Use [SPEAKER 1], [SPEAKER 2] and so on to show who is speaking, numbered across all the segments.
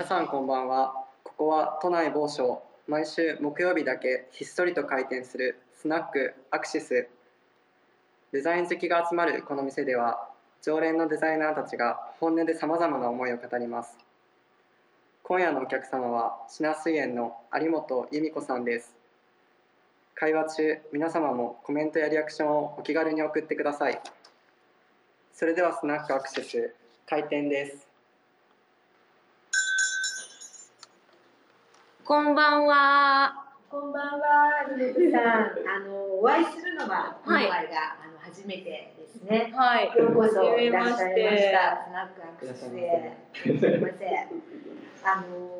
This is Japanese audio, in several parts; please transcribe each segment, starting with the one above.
[SPEAKER 1] 皆さんこんばんは。ここは都内某所。毎週木曜日だけひっそりと開店するスナックアクシス。デザイン好きが集まるこの店では常連のデザイナーたちが本音でさまざまな思いを語ります。今夜のお客様はシナ水園の有本由美子さんです。会話中皆様もコメントやリアクションをお気軽に送ってください。それではスナックアクセス開店です。
[SPEAKER 2] こんばんは。
[SPEAKER 3] こんばんは、さん。あの、お会いするのは、今回が、あの、初めてですね。
[SPEAKER 2] はい。
[SPEAKER 3] ようこそいらっしゃいました。スナックアクセスで。すみません。あの、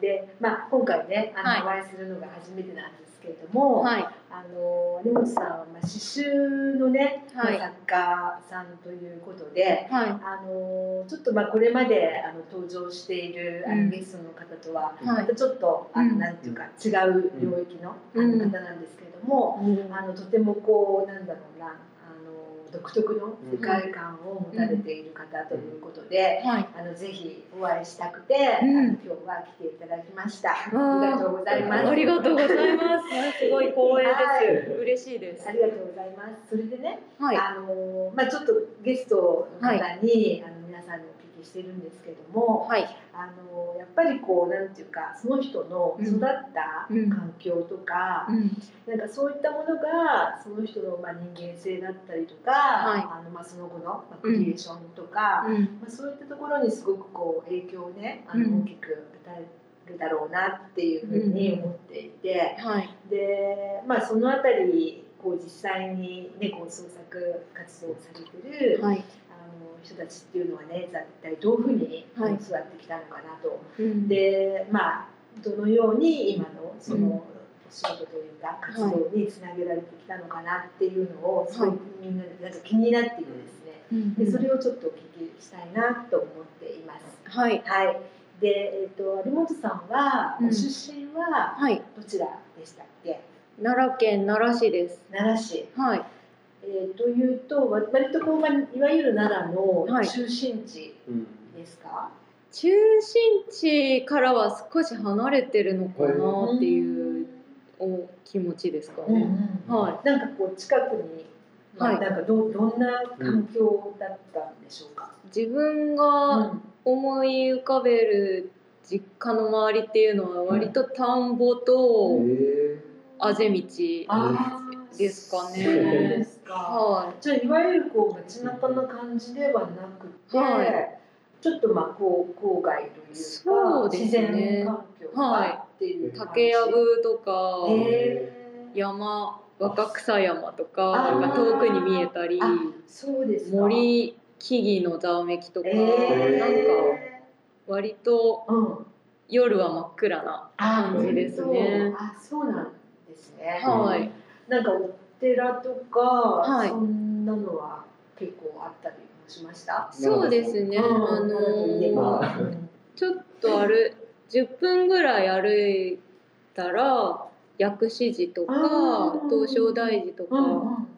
[SPEAKER 3] で、まあ、今回ね、あの、
[SPEAKER 2] はい
[SPEAKER 3] お会いするのが初めてなんですけれども。
[SPEAKER 2] はい。
[SPEAKER 3] あの、有本さんは、まあ、刺繍のね、
[SPEAKER 2] はい
[SPEAKER 3] 作家さんということで。
[SPEAKER 2] はい。
[SPEAKER 3] あのちょっとまあこれまであの登場しているあ
[SPEAKER 2] うん
[SPEAKER 3] のゲストの方とは
[SPEAKER 2] はい
[SPEAKER 3] またちょっと、あ
[SPEAKER 2] うん
[SPEAKER 3] のなんていうか違う領域の,、
[SPEAKER 2] うん
[SPEAKER 3] あの方なんですけれども、あのとてもこうなんだろうな独特の世界観を持たれている方ということで、
[SPEAKER 2] はい。
[SPEAKER 3] あのぜひお会いしたくて、
[SPEAKER 2] うん
[SPEAKER 3] 今日は来ていただきました。あ
[SPEAKER 2] ー
[SPEAKER 3] りがとうございます。
[SPEAKER 2] ありがとうございます。すごい光栄です。嬉しいです
[SPEAKER 3] あ。りがとうございます。それでね、
[SPEAKER 2] はい。
[SPEAKER 3] あのまあちょっとゲストの方に、あのしてるんですけども、
[SPEAKER 2] はい。
[SPEAKER 3] あのやっぱりこうなんていうかその人の育った
[SPEAKER 2] うん
[SPEAKER 3] 環境とか、
[SPEAKER 2] うん。
[SPEAKER 3] なんかそういったものがその人のまあ人間性だったりとか、
[SPEAKER 2] い
[SPEAKER 3] あのまあその後のまあクリエーションとか、
[SPEAKER 2] うん。
[SPEAKER 3] まあそういったところにすごくこう影響をねあの
[SPEAKER 2] うん
[SPEAKER 3] 大きく与えるだろうなっていうふうに思っていて。
[SPEAKER 2] はい。
[SPEAKER 3] でまあそのあたりこう実際にねこう創作活動をされてる、
[SPEAKER 2] はい。
[SPEAKER 3] 人たちっていうのはね絶対どういうふうに
[SPEAKER 2] はい
[SPEAKER 3] 育ってきたのかなと。
[SPEAKER 2] うん。
[SPEAKER 3] でまあどのように今のその、仕事というか活動につなげられてきたのかなっていうのをすごくみんななんか気になっていてですね、
[SPEAKER 2] うん
[SPEAKER 3] でそれをちょっとお聞きしたいなと思っています。
[SPEAKER 2] はい。
[SPEAKER 3] はい。で、えっ、と有本さんは、
[SPEAKER 2] うん
[SPEAKER 3] ご出身は
[SPEAKER 2] はい。
[SPEAKER 3] どちらでしたっけ？
[SPEAKER 2] 奈良県奈良市です。
[SPEAKER 3] 奈良市。
[SPEAKER 2] はい。
[SPEAKER 3] えー、というとわ割とこう、まあ、いわゆる奈良の
[SPEAKER 2] はい。
[SPEAKER 3] 中心地
[SPEAKER 1] うん
[SPEAKER 3] ですか、
[SPEAKER 2] 中心地からは少し離れてるのかなっていうお気持ちですか？
[SPEAKER 3] うん
[SPEAKER 2] ね。
[SPEAKER 3] うん。
[SPEAKER 2] は
[SPEAKER 3] なんかこう近くに、まあ
[SPEAKER 2] はい。
[SPEAKER 3] なんかどどんな環境だったんでしょうか、
[SPEAKER 2] 自分
[SPEAKER 3] う
[SPEAKER 2] が
[SPEAKER 3] ん。
[SPEAKER 2] 思い浮かべる実家の周りっていうのは割と田んぼと
[SPEAKER 1] え
[SPEAKER 2] あぜ道、ですかね
[SPEAKER 3] か、
[SPEAKER 2] は
[SPEAKER 3] じゃあいわゆるこう街中な感じではなくて、
[SPEAKER 2] はい。
[SPEAKER 3] ちょっとまあこう郊外というか
[SPEAKER 2] そうですね。
[SPEAKER 3] 自然環境がっていう
[SPEAKER 2] い、
[SPEAKER 3] 感じ、
[SPEAKER 2] 竹やぶとか、山若草山とか
[SPEAKER 3] あー。
[SPEAKER 2] が遠くに見えたり
[SPEAKER 3] あそうですか。
[SPEAKER 2] 森木々のざわめきとか、
[SPEAKER 3] えー。
[SPEAKER 2] なんか割と
[SPEAKER 3] うん。
[SPEAKER 2] 夜は真っ暗な感じですね。
[SPEAKER 3] あそうなんですね。
[SPEAKER 2] はい、
[SPEAKER 3] なんかお寺とか、
[SPEAKER 2] はい。
[SPEAKER 3] そんなのは結構あったりもしました？
[SPEAKER 2] そうですね、
[SPEAKER 3] うん。
[SPEAKER 2] あのーちょっとある10分ぐらい歩いたら薬師寺とか東照大寺とか
[SPEAKER 3] ん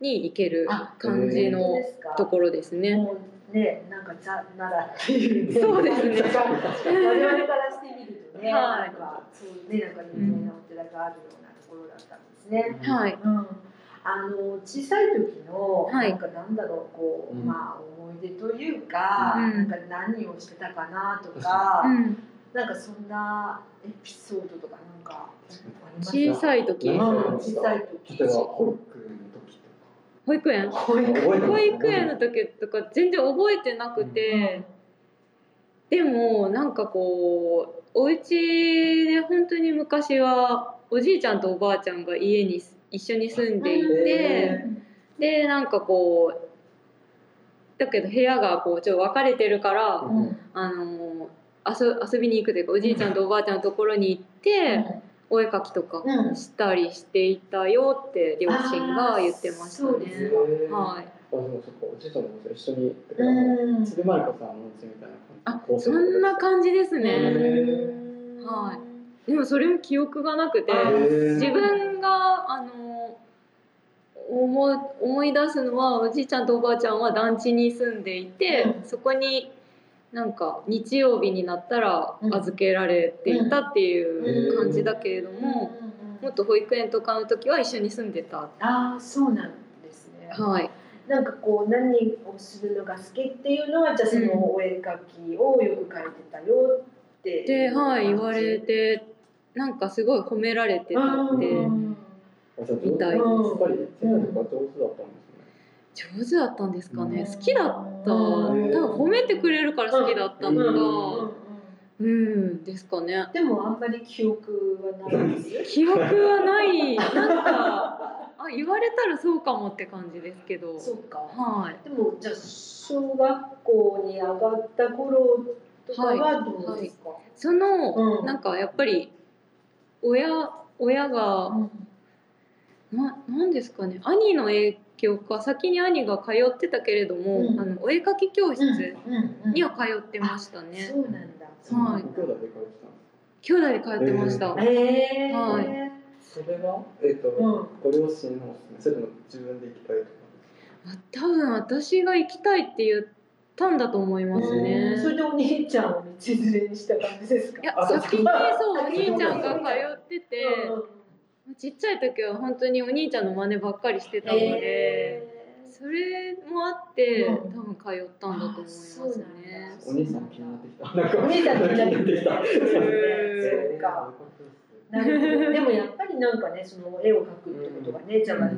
[SPEAKER 2] に行ける
[SPEAKER 3] あ
[SPEAKER 2] 感じのところですね。
[SPEAKER 3] ね、なんかザ奈良っていう、ね、
[SPEAKER 2] そうですね。
[SPEAKER 3] 我々からしてみるとね、
[SPEAKER 2] はい。
[SPEAKER 3] なんかそうね、なんか有名なお寺があるようなところだったんですね。
[SPEAKER 2] はい、
[SPEAKER 3] うん、あの小さい時の、
[SPEAKER 2] はい。
[SPEAKER 3] なんかなんだろうこう、
[SPEAKER 1] うん。
[SPEAKER 3] まあ思い出というか、
[SPEAKER 2] うん。
[SPEAKER 3] なんか何をしてたかなとか、
[SPEAKER 2] うん、
[SPEAKER 3] なんかそんなエピソードとかなんか
[SPEAKER 2] 小さい時。
[SPEAKER 3] うん小さい時。
[SPEAKER 1] 例えば保育の時。と
[SPEAKER 2] 保育園保育園の時。とか全然覚えてなくて、でもなんかこうお家で本当に昔はおじいちゃんとおばあちゃんが家に一緒に住んでいて、
[SPEAKER 1] へ
[SPEAKER 2] でなんかこうだけど部屋がこうちょっと分かれてるから、
[SPEAKER 1] う
[SPEAKER 3] うん。
[SPEAKER 2] あの遊遊びに行くというかおじいちゃんとおばあちゃんのところに行って、お絵描きとか
[SPEAKER 3] うん。
[SPEAKER 2] したりしていたよって両親が言ってました
[SPEAKER 3] あーそうです
[SPEAKER 2] ね。
[SPEAKER 1] え
[SPEAKER 2] はい、
[SPEAKER 1] あでもそっかおじいちゃんも一緒にだか
[SPEAKER 3] う
[SPEAKER 1] ら
[SPEAKER 3] ん。
[SPEAKER 1] 鶴丸子さんのお家みたいな
[SPEAKER 2] あ
[SPEAKER 1] 感じ
[SPEAKER 2] そんな感じですね。
[SPEAKER 3] うん
[SPEAKER 2] はでもそれも記憶がなくて自分があの思い思い出すのはおじいちゃんとおばあちゃんは団地に住んでいて、
[SPEAKER 3] うん
[SPEAKER 2] そこになんか日曜日になったら預けられていたっていう感じだけれども、もっと保育園とかの時は一緒に住んでた。
[SPEAKER 3] ああそうなんですね。
[SPEAKER 2] はい。
[SPEAKER 3] なんかこう何をするのが好きっていうのはじゃあそのお絵描きをよく描いてたよって
[SPEAKER 2] で、はい、言われて、なんかすごい褒められてたって。みたいです。
[SPEAKER 4] やっぱり手とか上手だったんですね。
[SPEAKER 2] 上手だったんですかね。好きだった。
[SPEAKER 3] うん
[SPEAKER 2] 多分褒めてくれるから好きだったの
[SPEAKER 3] うん。
[SPEAKER 2] が、うん、ですかね。
[SPEAKER 3] でもあん。まり記憶はないです。
[SPEAKER 2] 記憶はない。なん。か、あ、言われたらそうかもって感じですけど。
[SPEAKER 3] そうか。
[SPEAKER 2] はい。
[SPEAKER 3] でもじゃあ小学校に上がった頃とかはどうですか。
[SPEAKER 2] その、
[SPEAKER 3] うん。
[SPEAKER 2] なん。かやっぱり親親が、ななんですかね。兄の影響か先に兄が通ってたけれども、
[SPEAKER 3] うん。
[SPEAKER 2] あのお絵描き教室
[SPEAKER 3] うん
[SPEAKER 2] には通ってましたね、
[SPEAKER 3] そうなんだ。
[SPEAKER 2] はい。
[SPEAKER 4] ご兄弟で通ってたんです
[SPEAKER 2] 兄弟で通ってました、
[SPEAKER 4] え
[SPEAKER 3] ええ
[SPEAKER 2] はい。
[SPEAKER 4] それは？えっ、と、
[SPEAKER 3] うん。
[SPEAKER 4] ご両親のそれ自分で行きたいとか？
[SPEAKER 2] あ多分私が行きたいって言ったんだと思いますね、
[SPEAKER 3] それでお兄ちゃんを道連れにした感じですか？
[SPEAKER 2] いや先にそうお兄ちゃんが通ってて、
[SPEAKER 3] うん
[SPEAKER 2] ちっちゃい時は本当にお兄ちゃんの真似ばっかりしてたので、
[SPEAKER 3] え
[SPEAKER 2] それもあって、
[SPEAKER 3] うん
[SPEAKER 2] 多分通ったんだと思いますね
[SPEAKER 4] お兄さん気になってきた。
[SPEAKER 3] お兄さん気になってきたそうか
[SPEAKER 4] えー
[SPEAKER 3] なるほど。でもやっぱりなんかね、その絵を描くってことがね、じゃとこう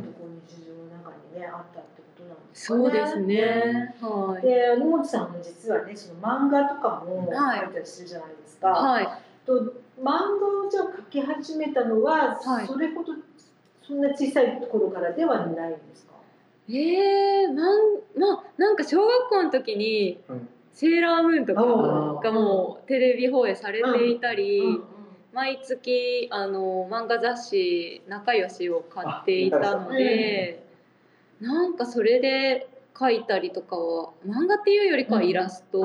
[SPEAKER 3] 日常の中にね、あったってことなんですかね。
[SPEAKER 2] そうですね。はい。
[SPEAKER 3] で、有本さんも実はね、その漫画とかも
[SPEAKER 2] はい
[SPEAKER 3] 描いたりするじゃないですか。
[SPEAKER 2] はい。
[SPEAKER 3] と漫画をじゃあ描き始めたのは、
[SPEAKER 2] はい。
[SPEAKER 3] それほどそんな小さい頃からではないんですか？
[SPEAKER 2] ええー、なん、まあ、なんか小学校の時に
[SPEAKER 4] うん。
[SPEAKER 2] セーラームーンとか
[SPEAKER 3] あ
[SPEAKER 2] がもうテレビ放映されていたり、
[SPEAKER 3] うん
[SPEAKER 2] 毎月あの漫画雑誌仲良しを買っていたので、なんかそれで描いたりとかは漫画っていうよりかはイラスト、を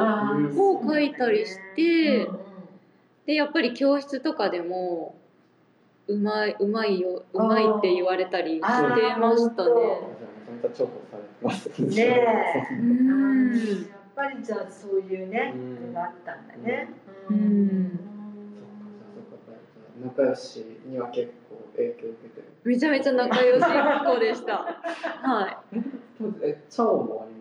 [SPEAKER 2] 描いたりしてでやっぱり教室とかでもうまいうまいようまいって言われたりしてましたね。
[SPEAKER 4] ね。
[SPEAKER 3] ねえやっぱりじゃあそういうね、
[SPEAKER 4] うん
[SPEAKER 3] があったんだね。
[SPEAKER 2] うん
[SPEAKER 4] 仲良しには結構影響を受けてる。
[SPEAKER 2] めちゃめちゃ仲良しっ子でした。は
[SPEAKER 4] え、チャオもあり。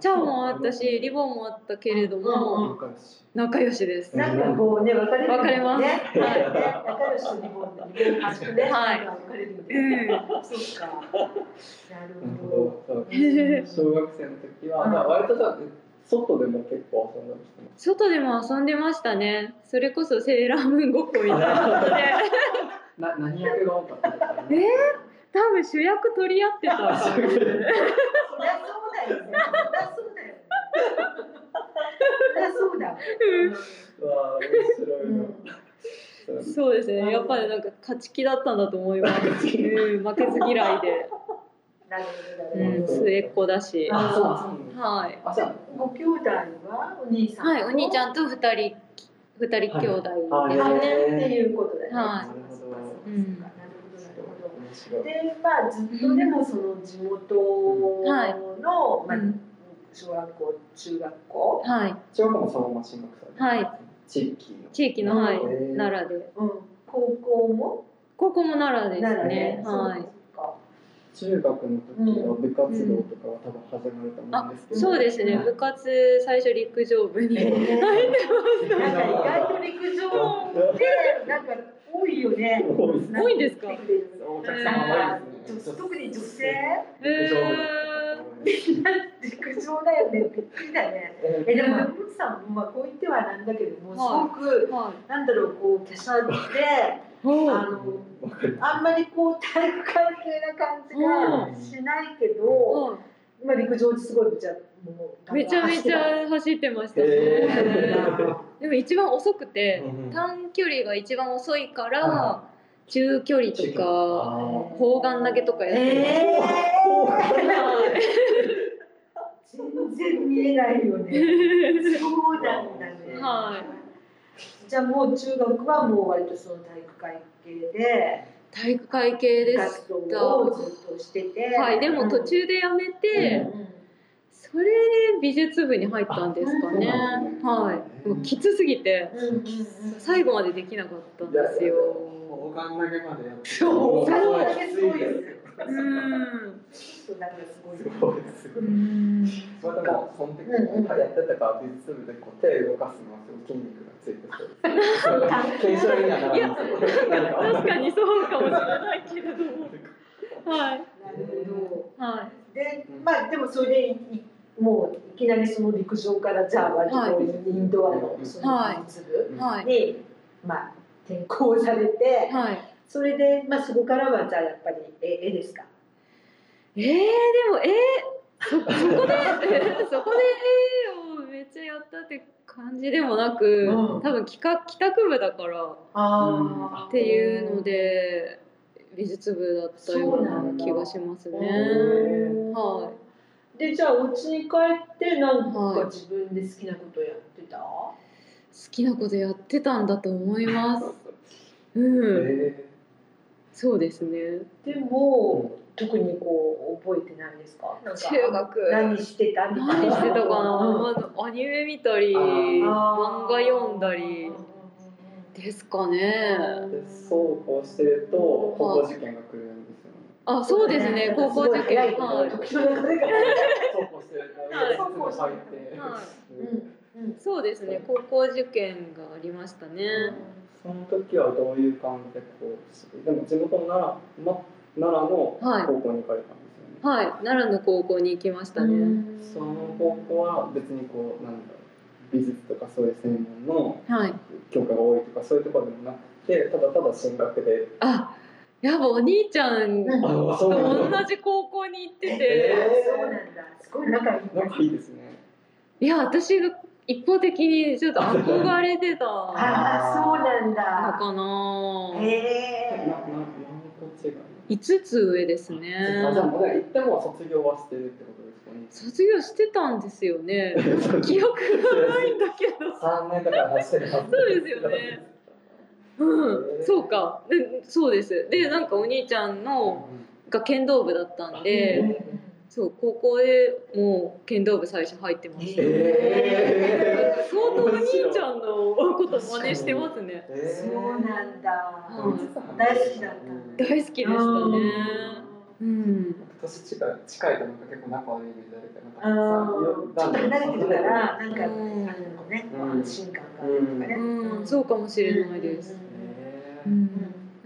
[SPEAKER 2] チャオもあったし、リボンもあったけれども、
[SPEAKER 4] 仲良し。
[SPEAKER 2] 仲良しです。
[SPEAKER 3] なんかこうね、分かれる
[SPEAKER 2] 分かれます
[SPEAKER 3] ね。
[SPEAKER 2] はい
[SPEAKER 3] ね仲良しとリボンで、リボン端くね。
[SPEAKER 2] はい
[SPEAKER 3] 分かれるみたいな。
[SPEAKER 2] うん
[SPEAKER 3] そっか。なるほ
[SPEAKER 4] ほど。
[SPEAKER 3] ど。
[SPEAKER 4] 小学生の時は、じゃあ割とじゃあ外でも結構遊んだりしてます。
[SPEAKER 2] 外でも遊んでましたね。それこそセーラームーンごっこみたいな
[SPEAKER 4] な何役が多かったですか、
[SPEAKER 2] え多分主役取り合ってた。
[SPEAKER 3] そうだよね。そうだ。う
[SPEAKER 4] わー面白いな。そう
[SPEAKER 2] ですね。やっぱりなんか勝ち気だったんだと思います。うん、負けず嫌いで、う、
[SPEAKER 3] なるほど。
[SPEAKER 2] 末っ子だし。はい。
[SPEAKER 4] あ、じゃ
[SPEAKER 3] ご兄弟はお兄さんと？
[SPEAKER 2] はい、お兄ちゃんと二人、二人兄弟
[SPEAKER 4] はい
[SPEAKER 2] ですね。
[SPEAKER 3] っていうことだよね。
[SPEAKER 2] はい
[SPEAKER 3] なるほど。
[SPEAKER 2] うん
[SPEAKER 3] でまあずっとでもその地元の、まあ
[SPEAKER 2] うん。
[SPEAKER 3] 小学校中学校、
[SPEAKER 2] はい、
[SPEAKER 4] 中学校もそのまま進学されて、
[SPEAKER 2] はい、
[SPEAKER 4] 地域の。
[SPEAKER 2] 地域の、はい。奈良で。
[SPEAKER 3] うん、高校も？
[SPEAKER 2] 高校も奈良ですね。
[SPEAKER 3] で。
[SPEAKER 2] はい。
[SPEAKER 3] そうか
[SPEAKER 4] 中学の時は部活動とかは多分始まると思うん
[SPEAKER 2] あ
[SPEAKER 4] ですけ、ど、
[SPEAKER 2] そうですね。部活最初陸上部に。
[SPEAKER 3] えー。なんか意外と陸上でなんか多いよね。
[SPEAKER 2] 多い。んですか？
[SPEAKER 4] お客
[SPEAKER 3] なん
[SPEAKER 4] 様
[SPEAKER 3] か
[SPEAKER 4] 多いですね。
[SPEAKER 3] 特に女性
[SPEAKER 2] へ
[SPEAKER 3] 陸上だよね。びっくりだね。
[SPEAKER 4] え
[SPEAKER 3] えでも山本さんもまあこう言ってはなんだけどもす
[SPEAKER 2] はい。
[SPEAKER 3] ごく
[SPEAKER 2] はい。
[SPEAKER 3] なんだろうこう華奢であのあんまりこう体育会系な感じがしないけど、
[SPEAKER 2] は
[SPEAKER 3] まあ陸上すごいじゃあもう
[SPEAKER 2] い。めちゃめちゃ走ってました でも一番遅くて
[SPEAKER 4] うん
[SPEAKER 2] 短距離が一番遅いから
[SPEAKER 4] は
[SPEAKER 2] 中距離とか
[SPEAKER 4] あ
[SPEAKER 2] 砲丸投げとかやってまし
[SPEAKER 3] え
[SPEAKER 2] た。はい
[SPEAKER 3] 全然見えないよね。そうなんだね。。
[SPEAKER 2] はい
[SPEAKER 3] じゃあもう中学はもう割とその体育会系で
[SPEAKER 2] 体育会系でし。た。はい。でも途中でやめて、
[SPEAKER 3] うん
[SPEAKER 2] そそれで美術部に入ったんですかね。
[SPEAKER 4] ね
[SPEAKER 2] はい。もうきつすぎて最後までできなかったんですよ。
[SPEAKER 4] 砲丸投げまでやって。
[SPEAKER 3] そう
[SPEAKER 4] も
[SPEAKER 3] 砲丸投げ
[SPEAKER 4] きついですよ
[SPEAKER 2] うん。
[SPEAKER 3] そうなん。かすごい
[SPEAKER 4] すごいです
[SPEAKER 2] う
[SPEAKER 4] よ
[SPEAKER 2] ん。
[SPEAKER 4] それでもその時
[SPEAKER 3] うん。うん。
[SPEAKER 4] やってたから美術部でこう手動かすのはすごい筋肉がついてそうです検証にはならない
[SPEAKER 2] 確かにそうかもしれないけれどもはい
[SPEAKER 3] なるほど
[SPEAKER 2] はい
[SPEAKER 3] でまあでもそれでいもういきなりその陸上からじゃあ割とインドアのその美術部
[SPEAKER 2] はい
[SPEAKER 3] に、まあ転校されて、
[SPEAKER 2] はい
[SPEAKER 3] それでまあそこからはじゃあやっぱり絵絵ですか？
[SPEAKER 2] えー、でもえー、そ そこで そこで絵をめっちゃやったって感じでもなく、
[SPEAKER 3] うん。
[SPEAKER 2] 多分企画帰宅部だから
[SPEAKER 3] あ
[SPEAKER 2] っていうので美術部だったような気がしますね。は
[SPEAKER 3] でじゃあお家に帰ってなん
[SPEAKER 2] はい。
[SPEAKER 3] か自分で好きなことやってた、
[SPEAKER 2] い、好きなことやってたんだと思います。うん、
[SPEAKER 4] え
[SPEAKER 2] そうですね。
[SPEAKER 3] でも特にこう覚えてないですか？
[SPEAKER 2] 中学。
[SPEAKER 3] 何してたみたいな。
[SPEAKER 2] 何してたかな、
[SPEAKER 3] うん。
[SPEAKER 2] まずアニメ見たり漫画読んだり。ですかね。
[SPEAKER 4] でそうこうしてると高校受験が来るんですよね。
[SPEAKER 2] あそうですね。高校受験。はい、
[SPEAKER 4] そうこうしてると
[SPEAKER 2] はい
[SPEAKER 4] いつも入って。
[SPEAKER 2] は
[SPEAKER 3] うんうん。
[SPEAKER 2] そうですね。高校受験がありましたね。
[SPEAKER 4] その時はどういう感じでこうでも地元の奈良、ま、奈良の
[SPEAKER 2] はい。
[SPEAKER 4] 高校に行かれたんですよね、
[SPEAKER 2] はい。奈良の高校に行きましたね。
[SPEAKER 4] その高校は別にこうなんだろう美術とかそういう専門の
[SPEAKER 2] はい。
[SPEAKER 4] 教科が多いとかそういうところでもなくてただただ進学で。
[SPEAKER 2] あやっぱお兄ちゃん
[SPEAKER 3] うん。
[SPEAKER 2] と同じ高校に行ってて、
[SPEAKER 4] え
[SPEAKER 3] そうなんだ。すごい仲いいね
[SPEAKER 4] 仲いいですね。
[SPEAKER 2] いや私が一方的にちょっと憧れてたの
[SPEAKER 3] ああそうなんだ
[SPEAKER 2] かな。
[SPEAKER 3] へ
[SPEAKER 4] なな
[SPEAKER 3] え
[SPEAKER 4] 何個違い
[SPEAKER 2] 五つ上です
[SPEAKER 4] あ
[SPEAKER 2] ね
[SPEAKER 4] じゃあ。もう行っても卒業はしてるってことですかね
[SPEAKER 2] 卒業してたんですよね。記憶がないんだけど。
[SPEAKER 4] 三年だから走ってるはず
[SPEAKER 2] そうですよねうん、そうか。で、そうです。で、なんかお兄ちゃんのが剣道部だったんで、そう高校でもう剣道部最初入ってました。
[SPEAKER 4] えー、
[SPEAKER 2] 相当お兄ちゃんのこと真似してますね。
[SPEAKER 4] えー。
[SPEAKER 3] そうなんだ。
[SPEAKER 2] はい
[SPEAKER 3] 大好きだった
[SPEAKER 2] 大好きでしたね。うん。
[SPEAKER 4] 年近い近いとなんか結構仲悪いイメージあるけど
[SPEAKER 3] あーちょっと離れてるからなんかあ
[SPEAKER 2] うん。
[SPEAKER 3] のね
[SPEAKER 4] うん
[SPEAKER 3] 安心感があるとかね。
[SPEAKER 2] うん、そうかもしれないです。
[SPEAKER 4] えー。
[SPEAKER 2] うん、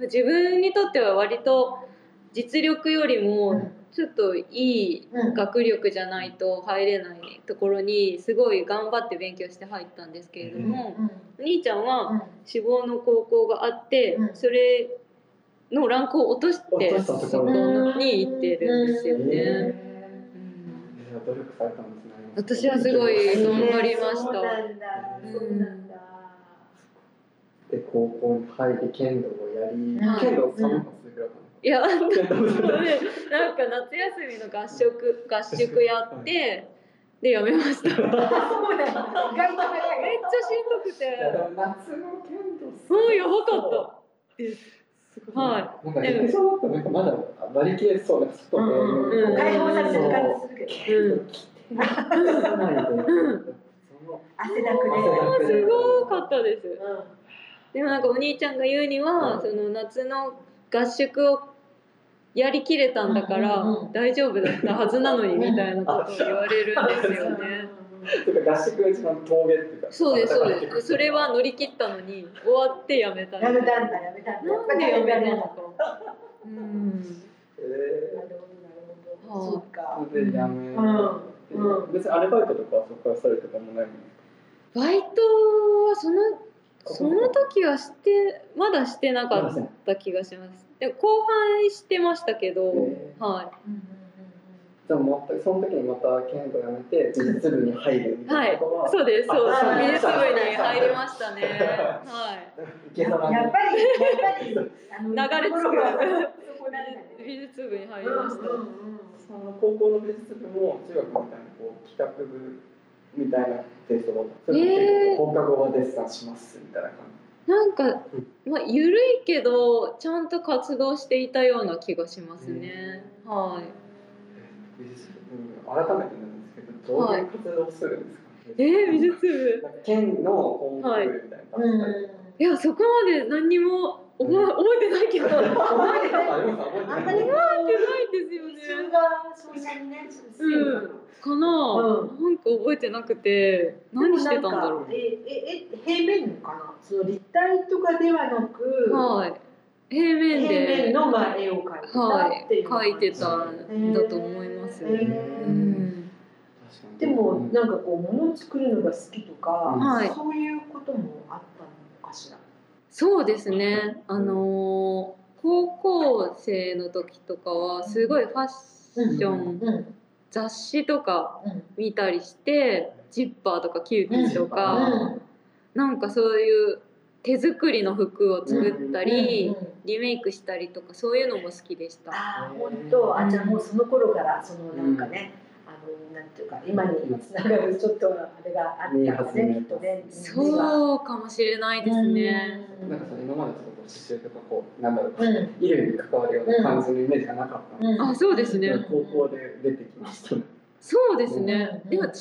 [SPEAKER 2] 自分にとっては割と実力よりもちょっといい
[SPEAKER 3] うん
[SPEAKER 2] 学力じゃないと入れないところにすごい頑張って勉強して入ったんですけれども、お兄ちゃんは志望の高校があって、
[SPEAKER 3] うん。
[SPEAKER 2] それのランクを落としてそこに行ってるんですよね。
[SPEAKER 4] 努力されたん。ですね
[SPEAKER 2] 私はすごい頑張りました。
[SPEAKER 4] で高校に入り剣道をやり、
[SPEAKER 3] ん。
[SPEAKER 4] 剣道3年間続けられたの
[SPEAKER 2] いやなんか夏休みの合宿合宿やってでやめました。めっちゃし
[SPEAKER 3] そうなん
[SPEAKER 2] どくて。
[SPEAKER 4] も夏の剣道
[SPEAKER 2] そうやばかった。です。
[SPEAKER 4] すごい。
[SPEAKER 2] は
[SPEAKER 4] なんか陸上だとなんかまだ割り切れそうな外で、
[SPEAKER 2] うん
[SPEAKER 3] 解放されてる感じするけど
[SPEAKER 2] うん。うん。
[SPEAKER 3] 汗だくで
[SPEAKER 2] すごかったです。
[SPEAKER 3] う
[SPEAKER 2] でもなんかお兄ちゃんが言うには、
[SPEAKER 4] うん。
[SPEAKER 2] その夏の合宿をやりきれたんだから大丈夫だったはずなのにみたいなことを言われるんですよね。
[SPEAKER 4] 合宿が一番峠っていうか
[SPEAKER 2] そうですそうです。それは乗り切ったのに終わってやめた
[SPEAKER 3] んやめ
[SPEAKER 2] みた
[SPEAKER 3] んだやめたんだ
[SPEAKER 2] な。なんでやめたのか。うん。
[SPEAKER 4] え
[SPEAKER 3] なるほどなるほど
[SPEAKER 2] はあ
[SPEAKER 3] そっか
[SPEAKER 4] ー、それでやめ、
[SPEAKER 3] うんうん
[SPEAKER 4] 別にアルバイトとかはそこからされるとかもないの？
[SPEAKER 2] バイトはそのその時はしてまだしてなかった気がします。で後半してましたけど、
[SPEAKER 4] え
[SPEAKER 2] は
[SPEAKER 4] じゃあ全くその時にまた剣道やめて美術部に入るみ
[SPEAKER 2] い、はい
[SPEAKER 4] たいなことは、、
[SPEAKER 2] そうです、そうです。
[SPEAKER 3] あ。
[SPEAKER 2] 美術部に入りましたね。はい。
[SPEAKER 3] やっぱりやっぱりあの
[SPEAKER 2] 流れ着く。美術部に入りました。
[SPEAKER 3] うんうんうん。
[SPEAKER 4] その高校の美術部も中学みたいなこう帰宅部みたいなテイストだった。それとも結構放課後はデッサンしますみたいな感
[SPEAKER 2] なんか、まあ、ゆるいけど、ちゃんと活動していたような気がしますね。はい。
[SPEAKER 4] じ美術部、うん改めてなんですけどどういう活動をするんですか、
[SPEAKER 2] えー、美術部？
[SPEAKER 4] 県のコンクールみたい
[SPEAKER 3] うん
[SPEAKER 2] い。やそこまで何にも覚え覚えてないけど。覚
[SPEAKER 4] 覚えてないあります覚えてない。
[SPEAKER 3] あんまり
[SPEAKER 2] えてないんですよね。
[SPEAKER 3] それがそんなにねするかなうん。
[SPEAKER 2] なんか覚えてなくて。何してたんだろ
[SPEAKER 3] でもなんかえええ平面かなその立体とかではなく
[SPEAKER 2] うはい。平面
[SPEAKER 3] 平
[SPEAKER 2] で
[SPEAKER 3] 面のまあ絵を描いてた
[SPEAKER 2] はい
[SPEAKER 3] っていう
[SPEAKER 2] 描いてたんだと思います、
[SPEAKER 3] へー。
[SPEAKER 2] うん。
[SPEAKER 3] でもなんかこう物を作るのが好きとか、
[SPEAKER 2] はい。
[SPEAKER 3] そういうこともあったのかしら？
[SPEAKER 2] そうですね。あのー高校生の時とかはすごいファッション、
[SPEAKER 3] うん。
[SPEAKER 2] 雑誌とか
[SPEAKER 3] うん。
[SPEAKER 2] 見たりしてジッパーとか CUTiE とか、
[SPEAKER 3] うん
[SPEAKER 2] なんかそういう手作りの服を作ったり、
[SPEAKER 3] うんうん
[SPEAKER 2] リメイクしたりとかそういうのも好きでした。
[SPEAKER 3] ああ本当あじゃあもうその頃からそのなんかね、あのなんていうか今につながるちょっとあれがあったんだねきっとね。う。
[SPEAKER 2] そうかもしれないですね。
[SPEAKER 4] なんかその今までちょっとこう刺繍とかこうなんだろう、
[SPEAKER 3] うん
[SPEAKER 4] 衣類に関わるような感じのイメージがなかったんで
[SPEAKER 3] うん
[SPEAKER 2] あそうですね。
[SPEAKER 4] 高校で出てきましたね。
[SPEAKER 2] そうですね。
[SPEAKER 3] うん
[SPEAKER 2] でも中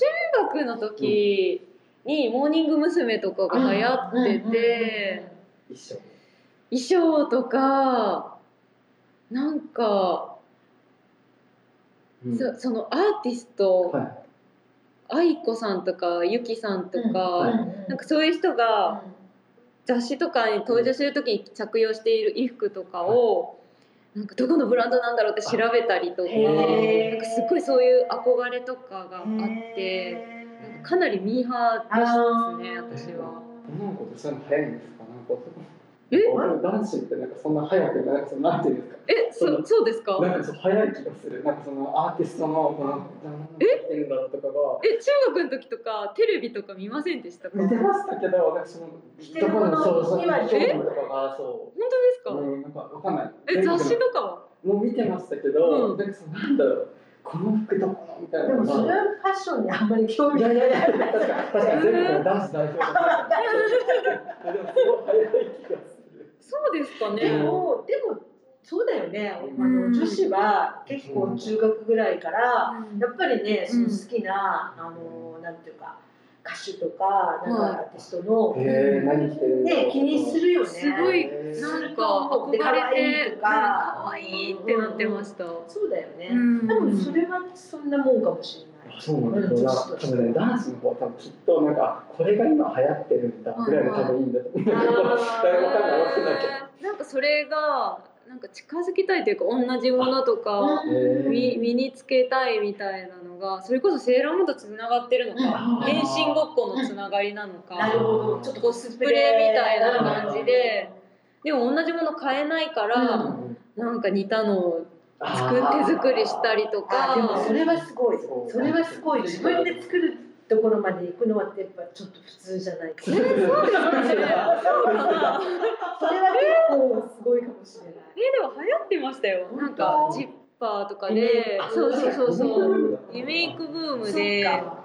[SPEAKER 2] 学の時にモーニング娘。とかが流行ってて。衣装とかなんか、
[SPEAKER 4] うん。
[SPEAKER 2] そそのアーティスト、
[SPEAKER 4] はい。
[SPEAKER 2] 愛子さんとかゆきさんとか、
[SPEAKER 3] うん。
[SPEAKER 2] なんかそういう人が雑誌とかに登場する時に着用している衣服とかを、なんかどこのブランドなんだろうって調べたりとか、なんかすっごいそういう憧れとかがあって、かかなりミーハーですね私は。
[SPEAKER 4] 女の子ってそういうの早いんですか？なんか男
[SPEAKER 2] え？
[SPEAKER 4] 男子ってなんかそんな早くなんかそのなんていうんですか？
[SPEAKER 2] えそそうですか？
[SPEAKER 4] なんかそう早い気がする。なんかそのアーティストのこの何してるんだろうとかが。
[SPEAKER 2] え中学の時とかテレビとか見ませんでしたか
[SPEAKER 4] 見て
[SPEAKER 2] 本
[SPEAKER 4] ましたけど、なんかその
[SPEAKER 3] 着てるもの
[SPEAKER 4] そうそう
[SPEAKER 3] 今
[SPEAKER 4] 商品とかがそ
[SPEAKER 2] 当ですか、
[SPEAKER 4] う。うん、なんかわかんない。
[SPEAKER 2] え雑誌とかは
[SPEAKER 4] もう見てましたけど、
[SPEAKER 2] うん
[SPEAKER 4] なんかそのなんだろう、この服どこの？みたいな。
[SPEAKER 3] でもそれはファッションにあんまり興味がない。
[SPEAKER 4] 確かに確かに全部男子代表。でもすごい早い気がする。
[SPEAKER 2] そうですか
[SPEAKER 3] で
[SPEAKER 2] ね
[SPEAKER 3] もでもそうだよね。あ
[SPEAKER 2] うん
[SPEAKER 3] の女子は結構中学ぐらいから
[SPEAKER 2] うん
[SPEAKER 3] やっぱりね、その
[SPEAKER 2] うん
[SPEAKER 3] 好きなあのなんていうか歌手とかなんかアーティストの
[SPEAKER 4] へえ、何着てるんだろう
[SPEAKER 3] ね気にするよね。
[SPEAKER 2] すごいなんか憧れて
[SPEAKER 3] で可愛い
[SPEAKER 2] いってなってました。
[SPEAKER 3] そうだよね。
[SPEAKER 2] うん
[SPEAKER 3] 多分それはそんなもんかもしれない。
[SPEAKER 4] あそうなんだ。多分ね、男子の方は多分きっとなんかこれが今流行ってるんだぐらいの多分いいんだと思う。
[SPEAKER 3] あー
[SPEAKER 4] 誰もわかんないわかんないけど。
[SPEAKER 2] なんかそれがなんか近づきたいというか同じものとか身身につけたいみたいなのがそれこそセーラームーンとつながってるのか
[SPEAKER 3] うん。
[SPEAKER 2] 変身ごっこのつながりなのか。
[SPEAKER 3] ちょっと
[SPEAKER 2] コスプレみたいな感じで。でも同じもの買えないからなんか似たのを作手作りしたりと
[SPEAKER 3] あでも
[SPEAKER 2] か
[SPEAKER 3] それはすごい。
[SPEAKER 4] そ
[SPEAKER 3] れはすごい。自分で作るところまで行くのはやっぱちょっと普通じゃない。か
[SPEAKER 2] えーそうですかね。そうかな
[SPEAKER 3] それは結構すごいかもしれない。
[SPEAKER 2] えでも流行ってましたよ。なんかジッパーとかで
[SPEAKER 3] あ
[SPEAKER 2] そうそうそうそう。
[SPEAKER 4] う
[SPEAKER 2] リメイクブームで
[SPEAKER 3] か。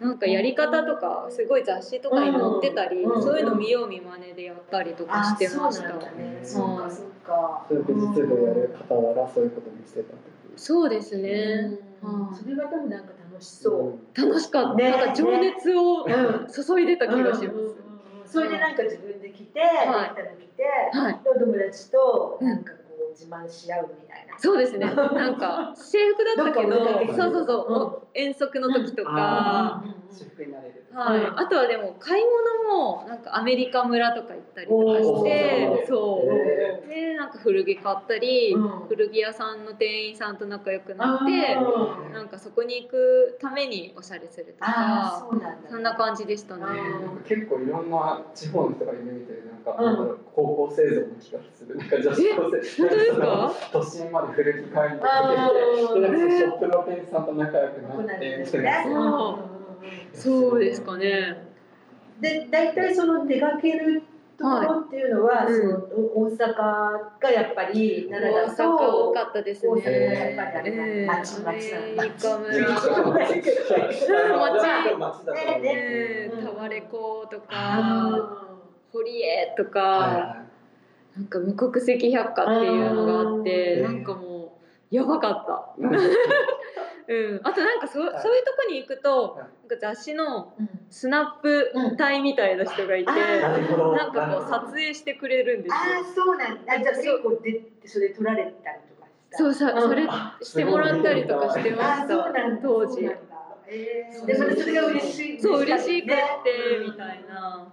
[SPEAKER 2] なんかやり方とかすごい雑誌とかに載ってたり、
[SPEAKER 3] うん。
[SPEAKER 2] そういうの見よう見まねでやったりとか
[SPEAKER 3] あ
[SPEAKER 2] してました
[SPEAKER 3] そうなんだ。ねそうかそうか。
[SPEAKER 4] そういう美術部やる傍らそういうことにしてたってこと
[SPEAKER 2] そうですね、
[SPEAKER 3] それはでもなんか楽しそう。
[SPEAKER 2] 楽しかった、
[SPEAKER 3] ね。
[SPEAKER 2] なんか情熱を
[SPEAKER 3] うん。
[SPEAKER 2] 注いでた気がします、
[SPEAKER 3] うんうんうんそれでなんか自分で着て、
[SPEAKER 2] はい。
[SPEAKER 3] できたの着て、
[SPEAKER 2] はい。
[SPEAKER 3] お友達となんか自慢し合うみたいな。
[SPEAKER 2] そうですね。なんか制服だったけどそうそうそう、遠足の時とか、
[SPEAKER 4] 私服になれる。
[SPEAKER 2] はい、
[SPEAKER 3] うん
[SPEAKER 2] あとはでも買い物もなんかアメリカ村とか行ったりとかし
[SPEAKER 3] お
[SPEAKER 2] て
[SPEAKER 4] ー。
[SPEAKER 2] そう。
[SPEAKER 4] へ
[SPEAKER 2] でなんか古着買ったり、
[SPEAKER 3] うん。
[SPEAKER 2] 古着屋さんの店員さんと仲良くな
[SPEAKER 3] あ
[SPEAKER 2] って
[SPEAKER 3] ー。
[SPEAKER 2] なんかそこに行くためにおしゃれするとか
[SPEAKER 3] そんだ。
[SPEAKER 2] そんな感じでしたね。
[SPEAKER 3] あ
[SPEAKER 4] なん。か結構いろんな地方の人が夢見てるなんか、
[SPEAKER 3] うん。
[SPEAKER 4] なんだろう高校生像の気がする。なんか女子高生都心まで古着買いに行ってでなんかそのショップの店員さんと仲良くなってみたい
[SPEAKER 3] ね
[SPEAKER 4] な
[SPEAKER 2] そうですかね。
[SPEAKER 3] で大体その出かけるところっていうのは、
[SPEAKER 2] はい。
[SPEAKER 3] その大阪がやっぱり
[SPEAKER 2] 大
[SPEAKER 3] 奈良だ
[SPEAKER 2] 阪多
[SPEAKER 3] と
[SPEAKER 2] かったです
[SPEAKER 3] 大阪がやっ
[SPEAKER 2] ね。
[SPEAKER 3] ぱりあれ
[SPEAKER 2] ええ
[SPEAKER 3] だ町町ん。
[SPEAKER 2] タワレコとか。
[SPEAKER 3] あ
[SPEAKER 2] 堀江とか。
[SPEAKER 4] は
[SPEAKER 2] なんか無国籍百科っていうのがあってなんかもうやばかった。うん、あとなんかそ,、
[SPEAKER 4] はい。
[SPEAKER 2] そういうとこに行くと、
[SPEAKER 4] はい。
[SPEAKER 2] なんか雑誌の
[SPEAKER 3] うん。
[SPEAKER 2] スナップ隊みたいな人がいて、
[SPEAKER 3] うん。あ
[SPEAKER 4] な
[SPEAKER 2] んかこう撮影してくれるんですよ。
[SPEAKER 3] ああそうなんだ。じゃあ結構出てそれ撮られたりとかした？
[SPEAKER 2] そうさ、
[SPEAKER 3] う。ん。
[SPEAKER 2] それしてもらったりとかしてま
[SPEAKER 3] あーそう
[SPEAKER 2] した
[SPEAKER 3] なんだ。
[SPEAKER 2] 当時。
[SPEAKER 3] そうなんだ。えー。
[SPEAKER 2] そう
[SPEAKER 3] でもそれが嬉しい。
[SPEAKER 2] そう嬉しくって
[SPEAKER 3] うん
[SPEAKER 2] みたいな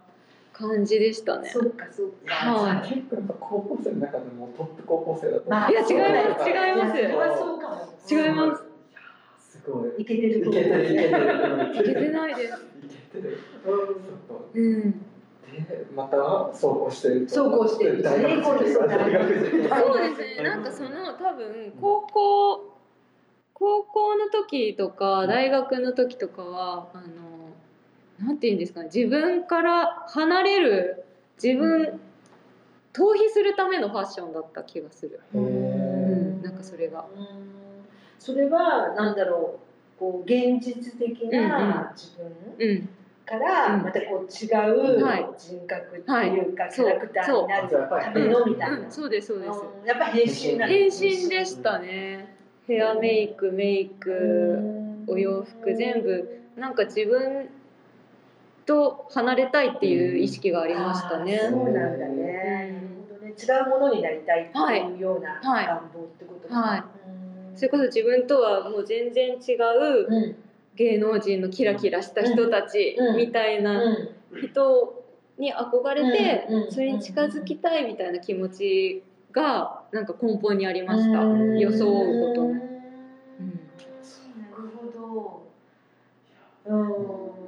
[SPEAKER 2] 感じでしたね。
[SPEAKER 3] そっかそっか。
[SPEAKER 2] はい
[SPEAKER 4] 結構高校生の中でもトップ高校生だと
[SPEAKER 3] まあ
[SPEAKER 2] いや違います違います
[SPEAKER 3] いやそれはそうかも。
[SPEAKER 2] 違います
[SPEAKER 4] すごい
[SPEAKER 3] いけてる
[SPEAKER 4] いけてるいけてる
[SPEAKER 2] いけてないです。
[SPEAKER 4] いけてる
[SPEAKER 3] うん。
[SPEAKER 4] でまた走行してる
[SPEAKER 3] 走行してる
[SPEAKER 4] 大学受験
[SPEAKER 3] そう
[SPEAKER 4] 大学受験
[SPEAKER 2] そうですね。なんかその多分高校高校の時とか大学の時とかはあのなんて言うんですかね。自分から離れる自分逃避するためのファッションだった気がする。うん。なんかそれが。
[SPEAKER 3] うんそれはなんだろうこう現実的な自分
[SPEAKER 2] うん。
[SPEAKER 3] から
[SPEAKER 2] うん
[SPEAKER 3] またこう違う
[SPEAKER 2] はい
[SPEAKER 3] 人格っていうかキャラクター
[SPEAKER 2] そう
[SPEAKER 3] になる
[SPEAKER 4] そう
[SPEAKER 3] ためのみたいな
[SPEAKER 2] うん、。そうですそうです。
[SPEAKER 3] うんやっぱ変身なの
[SPEAKER 2] 変身でしたね。ヘアメイクメイクお洋服全部なんか自分と離れたいっていう意識がありましたね。
[SPEAKER 3] そうなんだね。違うものになりたいっていうような
[SPEAKER 2] はい。
[SPEAKER 3] 願望ってこと
[SPEAKER 2] はい。
[SPEAKER 3] うん。
[SPEAKER 2] それこそ自分とはもう全然違う
[SPEAKER 3] うん。
[SPEAKER 2] 芸能人のキラキラした人たち
[SPEAKER 3] うん。
[SPEAKER 2] みたいな
[SPEAKER 3] うん。
[SPEAKER 2] 人に憧れてそれに近づきたいみたいな気持ちがなんか根本にありました。
[SPEAKER 3] うん。
[SPEAKER 2] 予想を追うこと
[SPEAKER 3] うん。なるほど。うん。